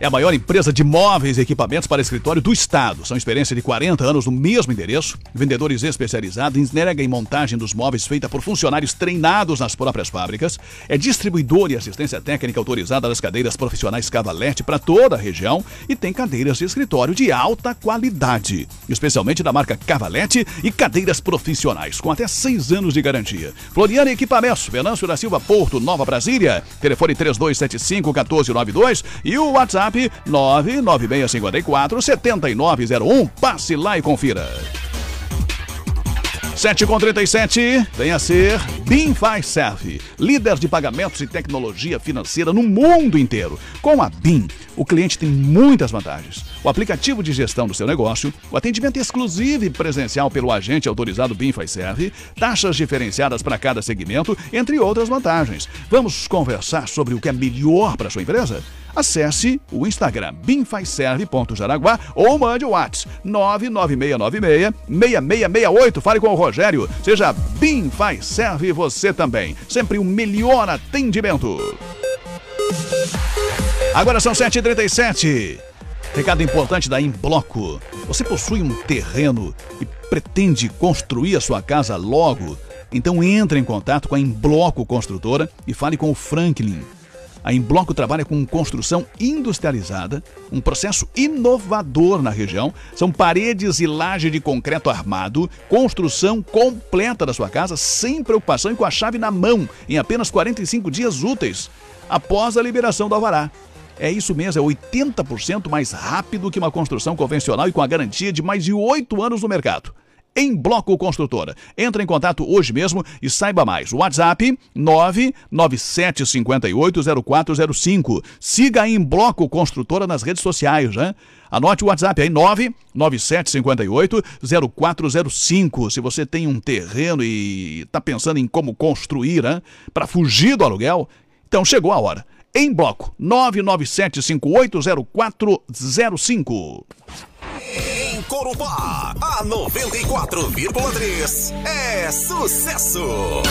é a maior empresa de móveis e equipamentos para escritório do estado. São experiência de 40 anos no mesmo endereço, vendedores especializados em entrega e montagem dos móveis feita por funcionários treinados nas próprias fábricas. É distribuidor e assistência técnica autorizada das cadeiras profissionais Cavalete para toda a região e tem cadeiras de escritório de alta qualidade, especialmente da marca Cavalete e cadeiras profissionais com até seis anos de garantia. Floriana Equipamentos, Venâncio da Silva Porto, Nova Brasília, telefone 3275 1492 e o WhatsApp WhatsApp 99654 7901. Passe lá e confira. 7 com 37, venha ser BIM faz líder de pagamentos e tecnologia financeira no mundo inteiro. Com a BIM, o cliente tem muitas vantagens. O aplicativo de gestão do seu negócio, o atendimento exclusivo e presencial pelo agente autorizado BIM serve, taxas diferenciadas para cada segmento, entre outras vantagens. Vamos conversar sobre o que é melhor para sua empresa? Acesse o Instagram bimfazserve.jaraguá ou mande o WhatsApp 99696-6668. Fale com o Rogério. Seja Bim Faz Serve você também. Sempre o melhor atendimento. Agora são 7h37. Recado importante da Imbloco. Você possui um terreno e pretende construir a sua casa logo? Então entre em contato com a Imbloco Construtora e fale com o Franklin. A Embloco trabalha com construção industrializada, um processo inovador na região. São paredes e laje de concreto armado, construção completa da sua casa, sem preocupação e com a chave na mão, em apenas 45 dias úteis, após a liberação do alvará. É isso mesmo, é 80% mais rápido que uma construção convencional e com a garantia de mais de 8 anos no mercado em Bloco Construtora. Entre em contato hoje mesmo e saiba mais. WhatsApp 997580405. Siga em Bloco Construtora nas redes sociais, né? Anote o WhatsApp aí, 997580405. Se você tem um terreno e está pensando em como construir, né? Para fugir do aluguel, então chegou a hora. Em bloco, 997580405. Em Corupá, a 94,3 é sucesso.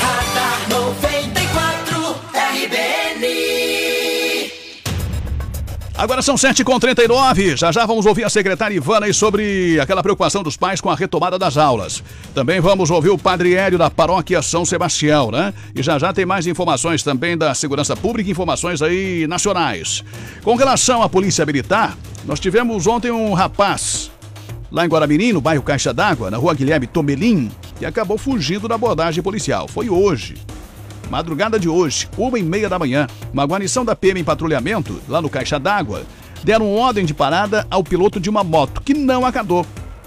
Radar 94 Agora são 7h39. Já já vamos ouvir a secretária Ivana sobre aquela preocupação dos pais com a retomada das aulas. Também vamos ouvir o padre Hélio da paróquia São Sebastião, né? E já já tem mais informações também da segurança pública, informações aí nacionais. Com relação à polícia militar, nós tivemos ontem um rapaz lá em Guaramirim, no bairro Caixa d'Água, na rua Guilherme Tomelim, que acabou fugindo da abordagem policial. Foi hoje. Madrugada de hoje, uma e meia da manhã, uma guarnição da PM em patrulhamento, lá no Caixa d'Água, deram ordem de parada ao piloto de uma moto, que não acabou.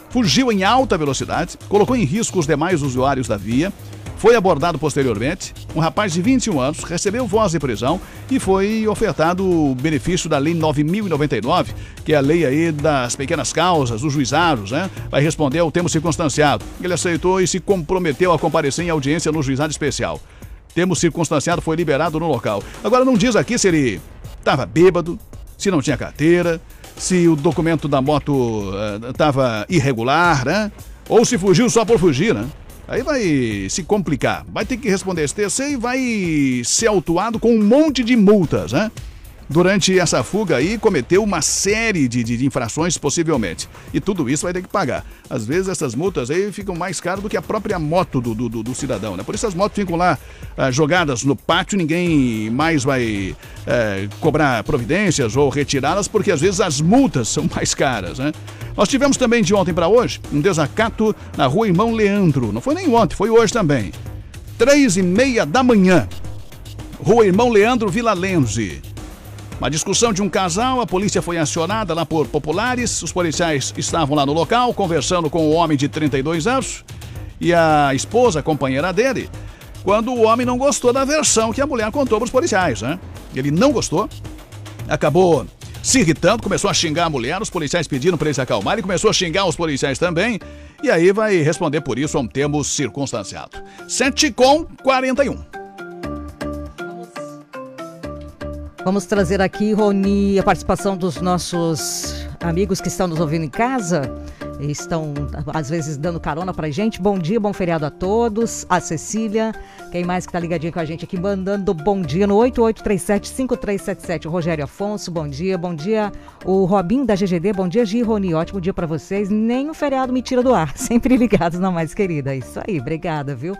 Fugiu em alta velocidade, colocou em risco os demais usuários da via, foi abordado posteriormente. Um rapaz de 21 anos recebeu voz de prisão e foi ofertado o benefício da Lei 9099, que é a lei aí das pequenas causas, dos juizados, né? Vai responder ao termo circunstanciado. Ele aceitou e se comprometeu a comparecer em audiência no juizado especial termo circunstanciado foi liberado no local. Agora não diz aqui se ele estava bêbado, se não tinha carteira, se o documento da moto estava uh, irregular, né? Ou se fugiu só por fugir, né? Aí vai se complicar. Vai ter que responder esse TC e vai ser autuado com um monte de multas, né? Durante essa fuga aí cometeu uma série de, de, infrações possivelmente. E tudo isso vai ter que pagar. Às vezes essas multas aí ficam mais caras do que a própria moto do, do, do cidadão, né? Por isso as motos ficam lá ah, jogadas no pátio, ninguém mais vai eh, cobrar providências ou retirá-las, porque às vezes as multas são mais caras, né? Nós tivemos também de ontem para hoje um desacato na rua Irmão Leandro. Não foi nem ontem, foi hoje também. Três e meia da manhã. Rua Irmão Leandro Vila Lenze. Uma discussão de um casal, a polícia foi acionada lá por populares. Os policiais estavam lá no local conversando com o homem de 32 anos e a esposa, a companheira dele, quando o homem não gostou da versão que a mulher contou para os policiais, né? Ele não gostou, acabou se irritando, começou a xingar a mulher, os policiais pediram para ele se acalmar, ele começou a xingar os policiais também, e aí vai responder por isso a um termo circunstanciado. 7 com 41. Vamos trazer aqui, Roni, a participação dos nossos amigos que estão nos ouvindo em casa. estão às vezes dando carona pra gente. Bom dia, bom feriado a todos. A Cecília, quem mais que tá ligadinho com a gente aqui, mandando bom dia no 8837-5377. O Rogério Afonso, bom dia. Bom dia, o Robin da GGD. Bom dia, Gi Roni. Ótimo dia pra vocês. Nem o feriado me tira do ar. (laughs) Sempre ligados, não mais, querida. Isso aí, obrigada, viu?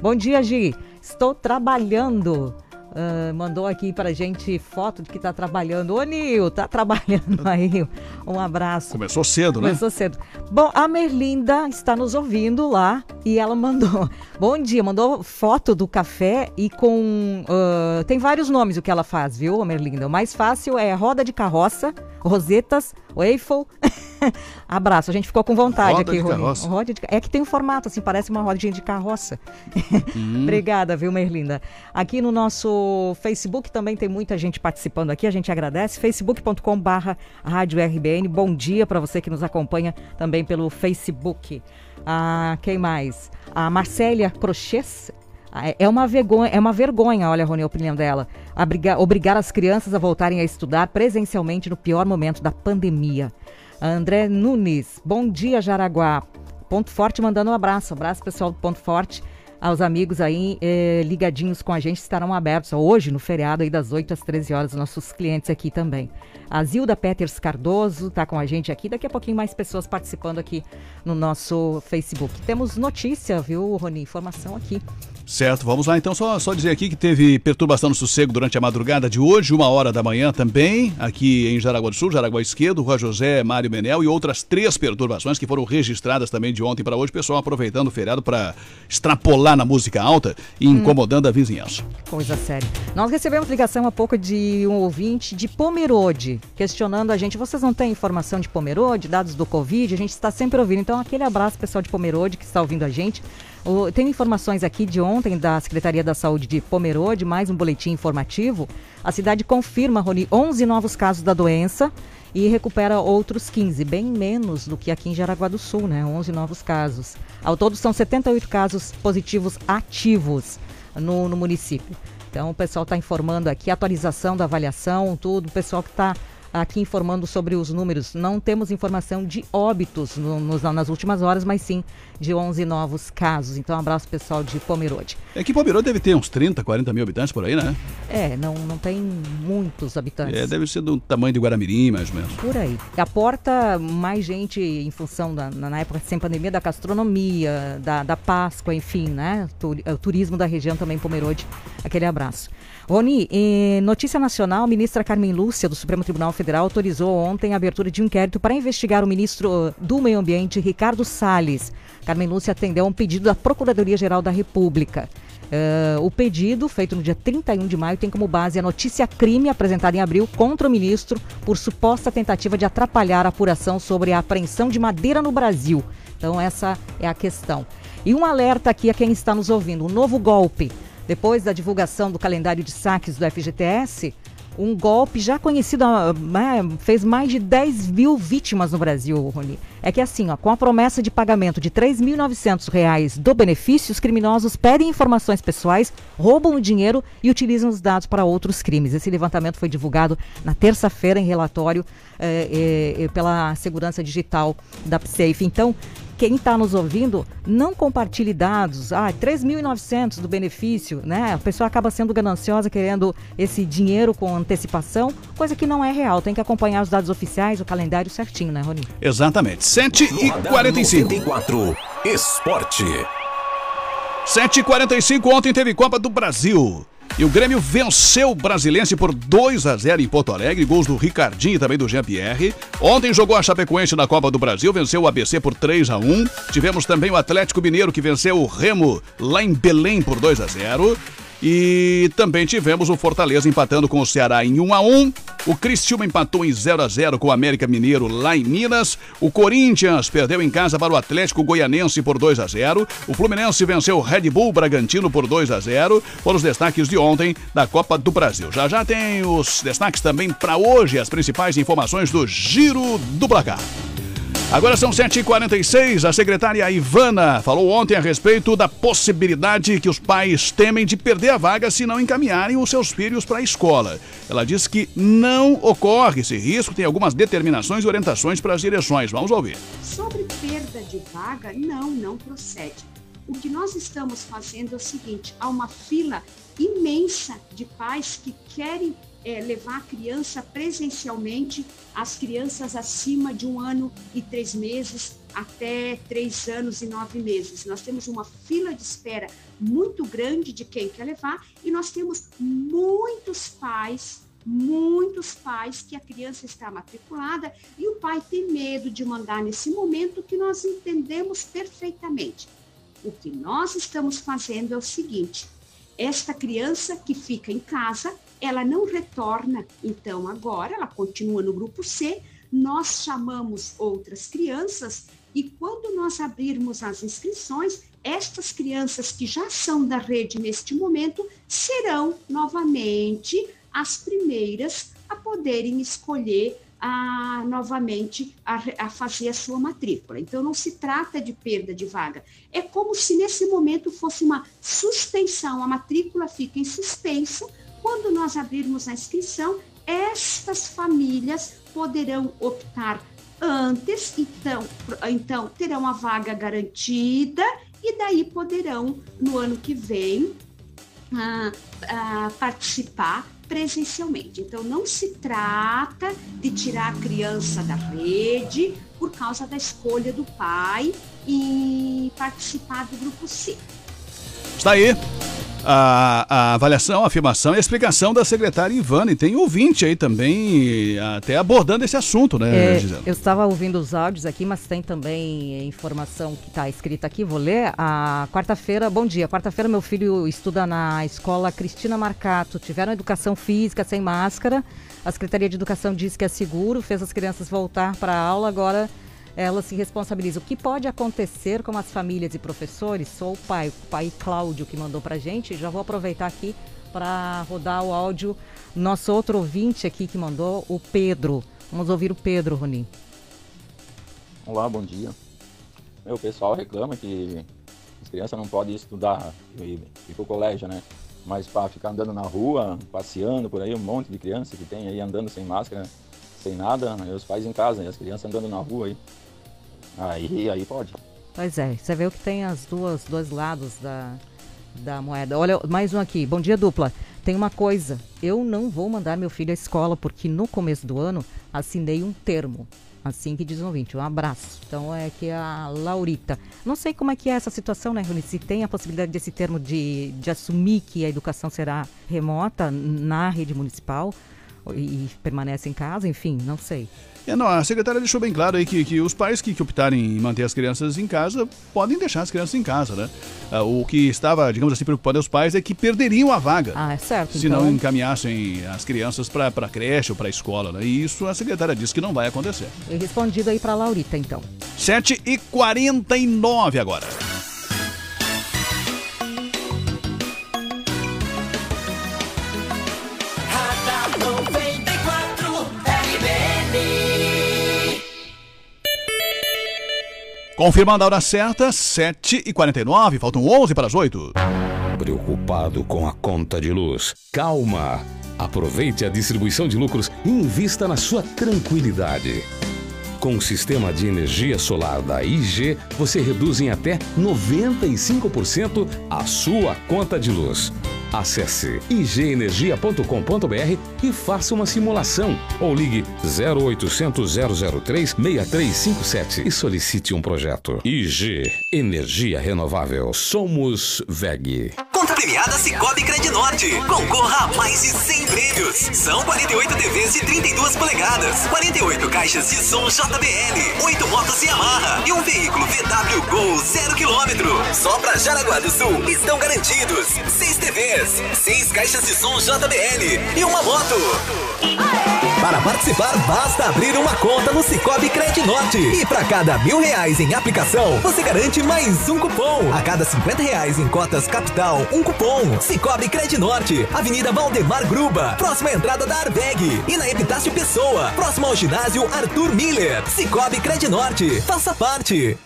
Bom dia, Gi. Estou trabalhando. Ah, mandou aqui pra gente foto de que tá trabalhando. Ô, Nil, tá trabalhando (laughs) aí. Um abraço. Começou cedo, né? Começou cedo. Bom, a Merlinda está nos ouvindo lá e ela mandou. (laughs) Bom dia, mandou foto do café e com. ah, tem vários nomes o que ela faz, viu, a Merlinda? O mais fácil é roda de carroça, rosetas, waffle. (laughs) (laughs) Abraço, a gente ficou com vontade Roda aqui, de carroça. Roda de... É que tem um formato, assim, parece uma rodinha de carroça. (laughs) Obrigada, viu, Merlinda? Aqui no nosso Facebook também tem muita gente participando aqui, a gente agradece. facebook.com barra Rádio RBN. Bom dia para você que nos acompanha também pelo Facebook. Ah, quem mais? A Marcélia Crochês. Ah, É uma vergonha, é uma vergonha, olha, Rony, a opinião dela. Abrigar- obrigar as crianças a voltarem a estudar presencialmente no pior momento da pandemia. André Nunes, bom dia, Jaraguá. Ponto Forte mandando um abraço. Abraço, pessoal do Ponto Forte. Aos amigos aí eh, ligadinhos com a gente estarão abertos hoje, no feriado, aí das 8 às 13 horas, nossos clientes aqui também. A Zilda Peters Cardoso está com a gente aqui. Daqui a pouquinho mais pessoas participando aqui no nosso Facebook. Temos notícia, viu, Rony? Informação aqui. Certo, vamos lá então. Só, só dizer aqui que teve perturbação no sossego durante a madrugada de hoje, uma hora da manhã também, aqui em Jaraguá do Sul, Jaraguá Esquerdo, Rua José, Mário Menel e outras três perturbações que foram registradas também de ontem para hoje. Pessoal aproveitando o feriado para extrapolar na música alta e incomodando a vizinhança. Coisa séria. Nós recebemos ligação há pouco de um ouvinte de Pomerode, questionando a gente. Vocês não têm informação de Pomerode, dados do Covid? A gente está sempre ouvindo. Então, aquele abraço, pessoal de Pomerode, que está ouvindo a gente. O- tem informações aqui de ontem da Secretaria da Saúde de Pomerode, mais um boletim informativo. A cidade confirma, Rony, 11 novos casos da doença e recupera outros 15, bem menos do que aqui em Jaraguá do Sul, né? 11 novos casos. Ao todo, são 78 casos positivos ativos no, no município. Então, o pessoal está informando aqui, atualização da avaliação, tudo. O pessoal que está aqui informando sobre os números. Não temos informação de óbitos no- nos- nas últimas horas, mas sim de 11 novos casos. Então, um abraço pessoal de Pomerode. É que Pomerode deve ter uns 30, 40 mil habitantes por aí, né? É, não, não tem muitos habitantes. É, deve ser do tamanho de Guaramirim, mais ou menos. Por aí. Aporta mais gente em função, da, na época sem pandemia, da gastronomia, da, da Páscoa, enfim, né? O turismo da região também, Pomerode. Aquele abraço. Rony, em notícia nacional, ministra Carmen Lúcia, do Supremo Tribunal Federal, autorizou ontem a abertura de um inquérito para investigar o ministro eh, do Meio Ambiente, Ricardo Salles. Carmen Lúcia atendeu a um pedido da Procuradoria-Geral da República. Eh, o pedido, feito no dia 31 de maio, tem como base a notícia crime apresentada em abril contra o ministro por suposta tentativa de atrapalhar a apuração sobre a apreensão de madeira no Brasil. Então, essa é a questão. E um alerta aqui a quem está nos ouvindo: um novo golpe. Depois da divulgação do calendário de saques do FGTS, um golpe já conhecido, ah, né, fez mais de 10 mil vítimas no Brasil, Rony. É que assim, ó, com a promessa de pagamento de R$ 3.900 do benefício, os criminosos pedem informações pessoais, roubam o dinheiro e utilizam os dados para outros crimes. Esse levantamento foi divulgado na terça-feira em relatório eh, eh, pela Segurança Digital da PSAFE. Então, quem está nos ouvindo, não compartilhe dados. Ah, 3.900 do benefício, né? A pessoa acaba sendo gananciosa querendo esse dinheiro com antecipação, coisa que não é real. Tem que acompanhar os dados oficiais, o calendário certinho, né, Rony? Exatamente. 7 e 45 94. Esporte. 7h45, ontem teve Copa do Brasil. E o Grêmio venceu o Brasilense por 2 a 0 em Porto Alegre, gols do Ricardinho e também do Jean-Pierre. Ontem jogou a Chapecoense na Copa do Brasil, venceu o ABC por 3 a 1. Tivemos também o Atlético Mineiro que venceu o Remo lá em Belém por 2 a 0. E também tivemos o Fortaleza empatando com o Ceará em 1 a 1. O Criciúma empatou em 0 a 0 com o América Mineiro lá em Minas. O Corinthians perdeu em casa para o Atlético Goianense por 2 a 0. O Fluminense venceu o Red Bull Bragantino por 2 a 0. Foram os destaques de ontem da Copa do Brasil. Já já tem os destaques também para hoje, as principais informações do Giro do Placar. Agora são 7h46. A secretária Ivana falou ontem a respeito da possibilidade que os pais temem de perder a vaga se não encaminharem os seus filhos para a escola. Ela disse que não ocorre esse risco, tem algumas determinações e orientações para as direções. Vamos ouvir. Sobre perda de vaga, não, não procede. O que nós estamos fazendo é o seguinte: há uma fila imensa de pais que querem é, levar a criança presencialmente, as crianças acima de um ano e três meses até três anos e nove meses. Nós temos uma fila de espera muito grande de quem quer levar e nós temos muitos pais muitos pais que a criança está matriculada e o pai tem medo de mandar nesse momento que nós entendemos perfeitamente. O que nós estamos fazendo é o seguinte: esta criança que fica em casa, ela não retorna, então agora ela continua no grupo C, nós chamamos outras crianças e quando nós abrirmos as inscrições, estas crianças que já são da rede neste momento serão novamente as primeiras a poderem escolher a, novamente a, a, fazer a sua matrícula. Então, não se trata de perda de vaga. É como se nesse momento fosse uma suspensão. A matrícula fica em suspenso. Quando nós abrirmos a inscrição, estas famílias poderão optar antes, então, então terão a vaga garantida e daí poderão, no ano que vem, ah, ah, participar presencialmente. Então, não se trata de tirar a criança da rede por causa da escolha do pai e participar do grupo C. Está aí a, a, avaliação, a afirmação e a explicação da secretária Ivana. E tem ouvinte aí também, até abordando esse assunto, né, é, Gisela? Eu estava ouvindo os áudios aqui, mas tem também informação que está escrita aqui, vou ler. A quarta-feira, bom dia. Quarta-feira, meu filho estuda na escola Cristina Marcato. Tiveram educação física sem máscara. A Secretaria de Educação disse que é seguro, fez as crianças voltar para a aula. Agora ela se responsabiliza. O que pode acontecer com as famílias e professores? Sou o pai, o pai Cláudio que mandou para gente. Já vou aproveitar aqui para rodar o áudio. Nosso outro ouvinte aqui que mandou, o Pedro. Vamos ouvir o Pedro, Roni. Olá, bom dia. o pessoal reclama que as crianças não podem estudar e ir para o colégio, né? Mas para ficar andando na rua, passeando por aí, um monte de criança que tem aí andando sem máscara, sem nada, e os pais em casa, e as crianças andando na rua aí. Aí, aí pode. Pois é, você vê o que tem as duas, dois lados da, da moeda. Olha, mais um aqui. Bom dia, dupla. Tem uma coisa, eu não vou mandar meu filho à escola porque no começo do ano assinei um termo. Assim que diz um ouvinte, um abraço. Então é que é a Laurita. Não sei como é que é essa situação, né, Rony? Se tem a possibilidade desse termo de, de assumir que a educação será remota na rede municipal e permanece em casa, enfim, não sei. É, não, a secretária deixou bem claro aí que, que os pais que, que optarem em manter as crianças em casa podem deixar as crianças em casa, né? Ah, o que estava, digamos assim, preocupando os pais é que perderiam a vaga. Ah, é certo. Se então... não encaminhassem as crianças para a creche ou para a escola, né? E isso a secretária disse que não vai acontecer. E respondido aí para a Laurita, então. 7h49 agora. Confirmando a hora certa, 7h49, faltam 11 para as 8. Preocupado com a conta de luz? Calma! Aproveite a distribuição de lucros e invista na sua tranquilidade. Com o sistema de energia solar da IG, você reduz em até 95% a sua conta de luz. Acesse igenergia.com.br e faça uma simulação ou ligue 0800 003 6357 e solicite um projeto. IG Energia Renovável. Somos VEG. Conta premiada Cicobi Credinorte. Concorra a mais de 100 prêmios. São 48 TVs de 32 polegadas, 48 caixas de som JBL, 8 motos Yamaha e um veículo VW Gol 0 km. Só para Jaraguá do Sul estão garantidos 6 TVs 6 seis caixas de som JBL e uma moto. Para participar, basta abrir uma conta no Cicobi Norte E para cada mil reais em aplicação, você garante mais um cupom. A cada 50 reais em cotas capital um cupom. Cicobi Credinorte, Avenida Valdemar Gruba, próxima entrada da Arbeg. E na Epitácio Pessoa, próximo ao ginásio Arthur Miller. Cicobi Credinorte, faça parte.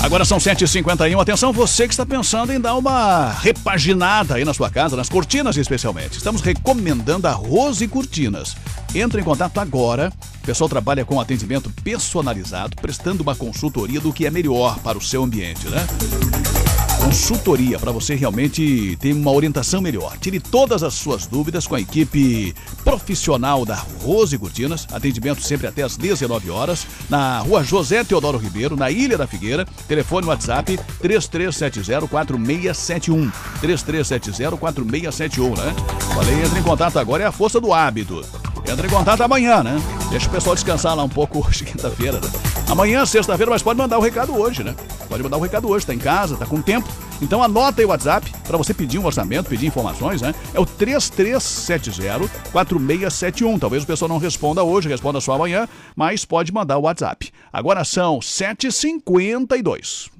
Agora são 7h51. Atenção, você que está pensando em dar uma repaginada aí na sua casa, nas cortinas especialmente. Estamos recomendando a Rose Cortinas. Entre em contato agora. O pessoal trabalha com atendimento personalizado, prestando uma consultoria do que é melhor para o seu ambiente, né? Consultoria para você realmente ter uma orientação melhor. Tire todas as suas dúvidas com a equipe profissional da Rose Cortinas. Atendimento sempre até às 19 horas, na rua José Teodoro Ribeiro, na Ilha da Figueira. Telefone WhatsApp 3370-4671. 3370-4671, né? Falei, entre em contato agora, é a força do hábito. Entra em contato amanhã, né? Deixa o pessoal descansar lá um pouco (laughs) hoje, quinta-feira, né? Amanhã, sexta-feira, mas pode mandar o recado hoje, né? Pode mandar o recado hoje, tá em casa, tá com tempo. Então anota aí o WhatsApp para você pedir um orçamento, pedir informações, né? É o 3370-4671. Talvez o pessoal não responda hoje, responda só amanhã, mas pode mandar o WhatsApp. Agora são 7h52.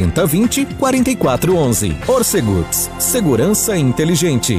4020 4411. Orcegups. Segurança inteligente.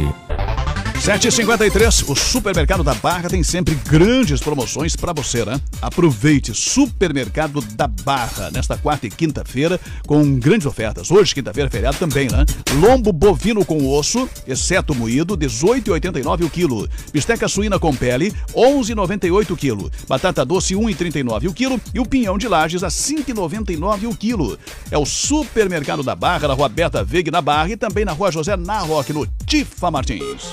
753, o Supermercado da Barra tem sempre grandes promoções para você, né? Aproveite Supermercado da Barra nesta quarta e quinta-feira com grandes ofertas. Hoje, quinta-feira, feriado também, né? Lombo bovino com osso, exceto moído, 18,89 o quilo. Bisteca suína com pele, 11,98 o quilo. Batata doce, 1,39 o quilo. E o pinhão de lajes a 5,99 o quilo. É o Supermercado da Barra, na Rua Beta Veg, na Barra e também na Rua José Narroque, no Tifa Martins.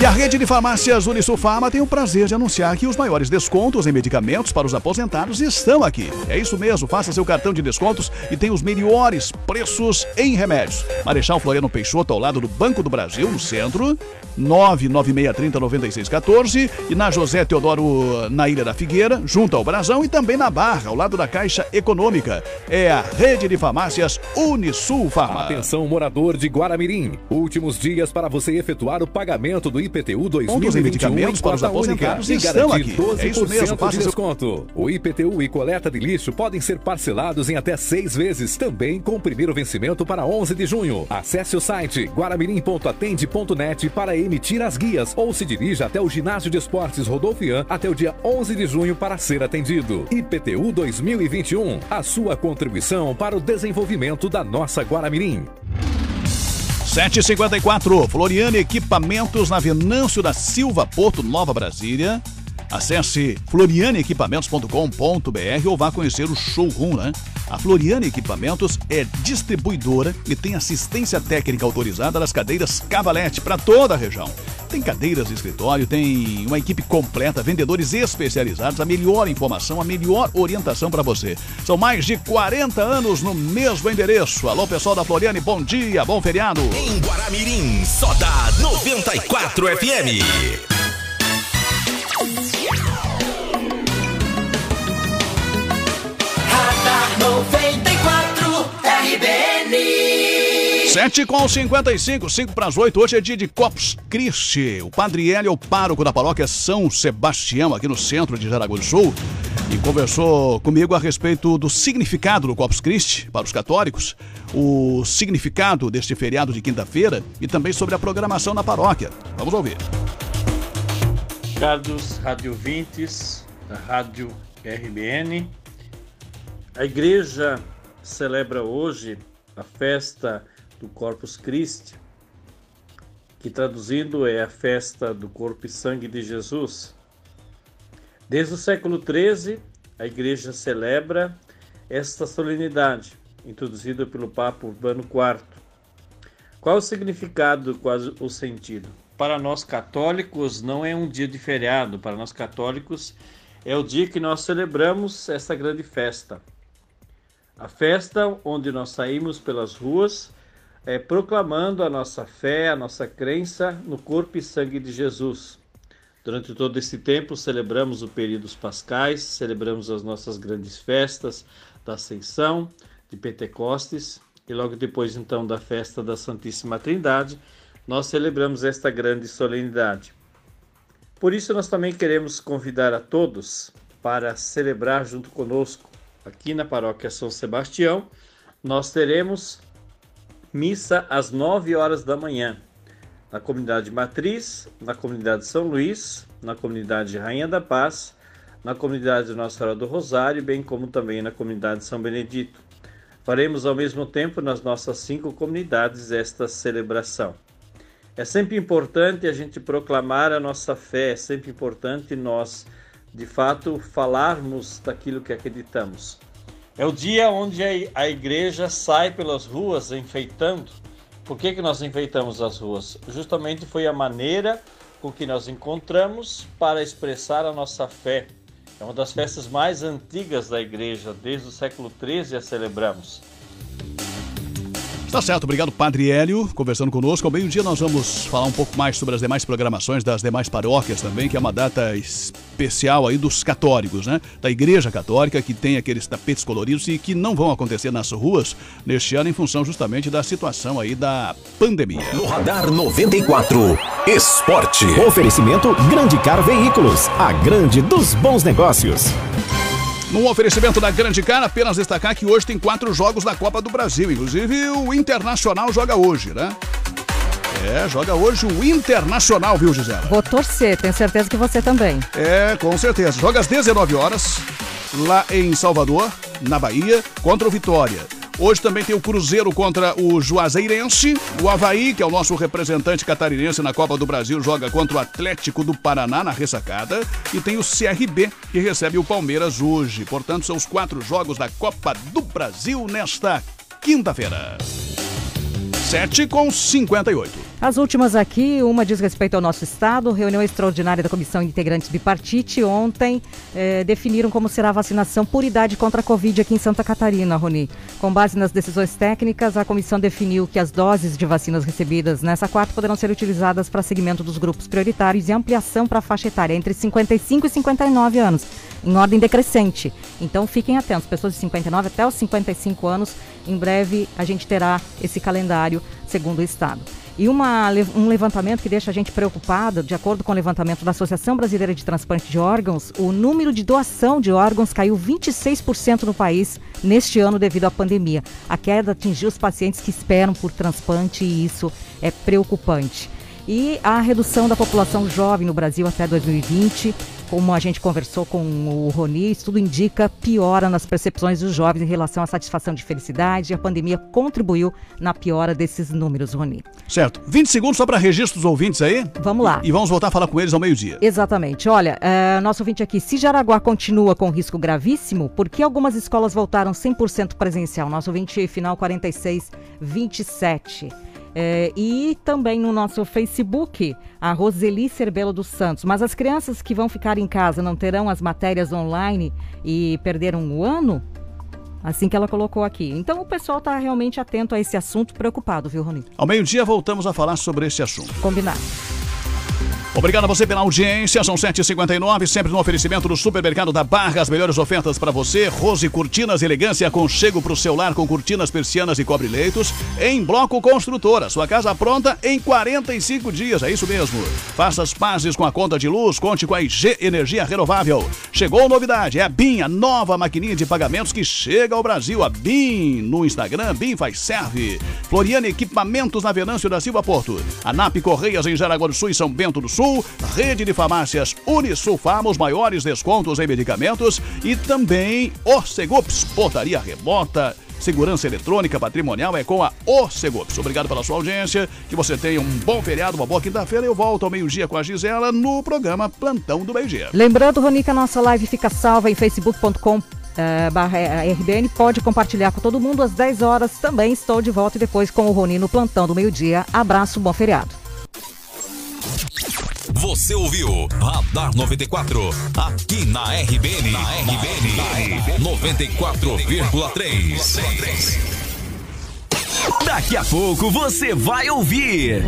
E a rede de farmácias Unisul Farma tem o prazer de anunciar que os maiores descontos em medicamentos para os aposentados estão aqui. É isso mesmo, faça seu cartão de descontos e tem os melhores preços em remédios. Marechal Floriano Peixoto, ao lado do Banco do Brasil, no centro, 996309614 e na José Teodoro, na Ilha da Figueira, junto ao Brasão e também na Barra, ao lado da Caixa Econômica. É a rede de farmácias Unisul Farma. Atenção, morador de Guaramirim. Últimos dias para você efetuar o pagamento do IPTU 2021 em medicamentos para os aposentados estão aqui. É isso mesmo, de seu- desconto. O IPTU e coleta de lixo podem ser parcelados em até seis vezes, também com o primeiro vencimento para 11 de junho. Acesse o site guaramirim.atende.net para emitir as guias ou se dirija até o ginásio de esportes Rodolfian até o dia 11 de junho para ser atendido. IPTU 2021, a sua contribuição para o desenvolvimento da nossa Guaramirim. 754, Floriane Equipamentos na Venâncio da Silva, Porto Nova Brasília. Acesse florianeequipamentos.com.br ou vá conhecer o showroom, né? A Floriane Equipamentos é distribuidora e tem assistência técnica autorizada das cadeiras Cavalete para toda a região. Tem cadeiras de escritório, tem uma equipe completa, vendedores especializados, a melhor informação, a melhor orientação para você. São mais de 40 anos no mesmo endereço. Alô, pessoal da Floriane, bom dia, bom feriado. Em Guaramirim, só dá 94 FM. Radar 94 RBN. 7 com 55, 5 para as 8. Hoje é dia de Corpus Christi. O Padre Hélio é o pároco da paróquia São Sebastião, aqui no centro de Jaraguá do Sul, e conversou comigo a respeito do significado do Corpus Christi para os católicos, o significado deste feriado de quinta-feira e também sobre a programação da paróquia. Vamos ouvir. Caros radiovintes da Rádio RBN, a igreja celebra hoje a festa do Corpus Christi, que traduzindo é a festa do corpo e sangue de Jesus. Desde o século XIII, a igreja celebra esta solenidade, introduzida pelo Papa Urbano IV. Qual o significado, qual o sentido? Para nós católicos não é um dia de feriado, para nós católicos é o dia que nós celebramos esta grande festa. A festa onde nós saímos pelas ruas é, proclamando a nossa fé, a nossa crença no corpo e sangue de Jesus. Durante todo esse tempo, celebramos o período dos pascais, celebramos as nossas grandes festas da Ascensão, de Pentecostes, e logo depois, então, da festa da Santíssima Trindade, nós celebramos esta grande solenidade. Por isso, nós também queremos convidar a todos para celebrar junto conosco, aqui na paróquia São Sebastião, nós teremos missa às 9 horas da manhã, na comunidade Matriz, na comunidade São Luís, na comunidade Rainha da Paz, na comunidade Nossa Senhora do Rosário, bem como também na comunidade São Benedito. Faremos ao mesmo tempo nas nossas cinco comunidades esta celebração. É sempre importante a gente proclamar a nossa fé, é sempre importante nós, de fato, falarmos daquilo que acreditamos. É o dia onde a igreja sai pelas ruas enfeitando. Por que, que nós enfeitamos as ruas? Justamente foi a maneira com que nós encontramos para expressar a nossa fé. É uma das festas mais antigas da igreja, desde o século XIII a celebramos. Tá certo, obrigado Padre Hélio, conversando conosco. Ao meio-dia nós vamos falar um pouco mais sobre as demais programações das demais paróquias também, que é uma data especial aí dos católicos, né? Da Igreja Católica, que tem aqueles tapetes coloridos e que não vão acontecer nas ruas neste ano em função justamente da situação aí da pandemia. No Radar 94, Esporte. Oferecimento Grande Car Veículos, a grande dos bons negócios. No oferecimento da Grande Cara, apenas destacar que hoje tem quatro jogos da Copa do Brasil. Inclusive o Internacional joga hoje, né? É, joga hoje o Internacional, viu, Gisela? Vou torcer, tenho certeza que você também. É, com certeza. Joga às 19 horas, lá em Salvador, na Bahia, contra o Vitória. Hoje também tem o Cruzeiro contra o Juazeirense. O Havaí, que é o nosso representante catarinense na Copa do Brasil, joga contra o Atlético do Paraná na ressacada. E tem o CRB, que recebe o Palmeiras hoje. Portanto, são os quatro jogos da Copa do Brasil nesta quinta-feira. 7 com 58. As últimas aqui, uma diz respeito ao nosso estado. Reunião extraordinária da Comissão Integrantes Bipartite ontem eh, definiram como será a vacinação por idade contra a Covid aqui em Santa Catarina, Roni. Com base nas decisões técnicas, a comissão definiu que as doses de vacinas recebidas nessa quarta poderão ser utilizadas para segmento dos grupos prioritários e ampliação para a faixa etária entre 55 e 59 anos, em ordem decrescente. Então fiquem atentos, pessoas de 59 até os 55 anos, em breve a gente terá esse calendário segundo o Estado. E uma, um levantamento que deixa a gente preocupada, de acordo com o levantamento da Associação Brasileira de Transplante de Órgãos, o número de doação de órgãos caiu 26% no país neste ano devido à pandemia. A queda atingiu os pacientes que esperam por transplante e isso é preocupante. E a redução da população jovem no Brasil até 2020 como a gente conversou com o Roni, isso tudo indica piora nas percepções dos jovens em relação à satisfação de felicidade. A pandemia contribuiu na piora desses números, Roni. Certo. 20 segundos só para registro dos ouvintes aí. Vamos lá. E, e vamos voltar a falar com eles ao meio-dia. Exatamente. Olha, é, nosso ouvinte aqui, se Jaraguá continua com risco gravíssimo, por que algumas escolas voltaram 100% presencial? Nosso ouvinte final 4627. É, e também no nosso Facebook, a Roseli Cerbelo dos Santos. Mas as crianças que vão ficar em casa não terão as matérias online e perderam o ano? Assim que ela colocou aqui. Então o pessoal está realmente atento a esse assunto, preocupado, viu, Rony? Ao meio-dia voltamos a falar sobre esse assunto. Combinado. Obrigado a você pela audiência. São 7h59, sempre no oferecimento do Supermercado da Barra. As melhores ofertas para você. Rose Cortinas, elegância, aconchego para o seu lar com cortinas, persianas e cobre-leitos. Em Bloco Construtora. Sua casa pronta em 45 dias. É isso mesmo. Faça as pazes com a conta de luz. Conte com a IG Energia Renovável. Chegou novidade. É a BIM, a nova maquininha de pagamentos que chega ao Brasil. A BIM no Instagram. BIM faz serve. Floriana Equipamentos na Venâncio da Silva Porto. A NAP Correias em Jaraguá do Sul e São Bento do Sul. Sul, rede de farmácias Unisul os maiores descontos em medicamentos e também Orcegups, portaria remota, segurança eletrônica patrimonial é com a Orcegups. Obrigado pela sua audiência, que você tenha um bom feriado, uma boa quinta-feira. Eu volto ao meio-dia com a Gisela no programa Plantão do Meio-Dia. Lembrando, Ronica, nossa live fica salva em facebook.com Uh, barra RBN, pode compartilhar com todo mundo às 10 horas. Também estou de volta e depois com o Roni no plantão do meio-dia. Abraço, bom feriado. Você ouviu Radar 94, aqui na RBN. Na RBN, 94,3. Daqui a pouco você vai ouvir.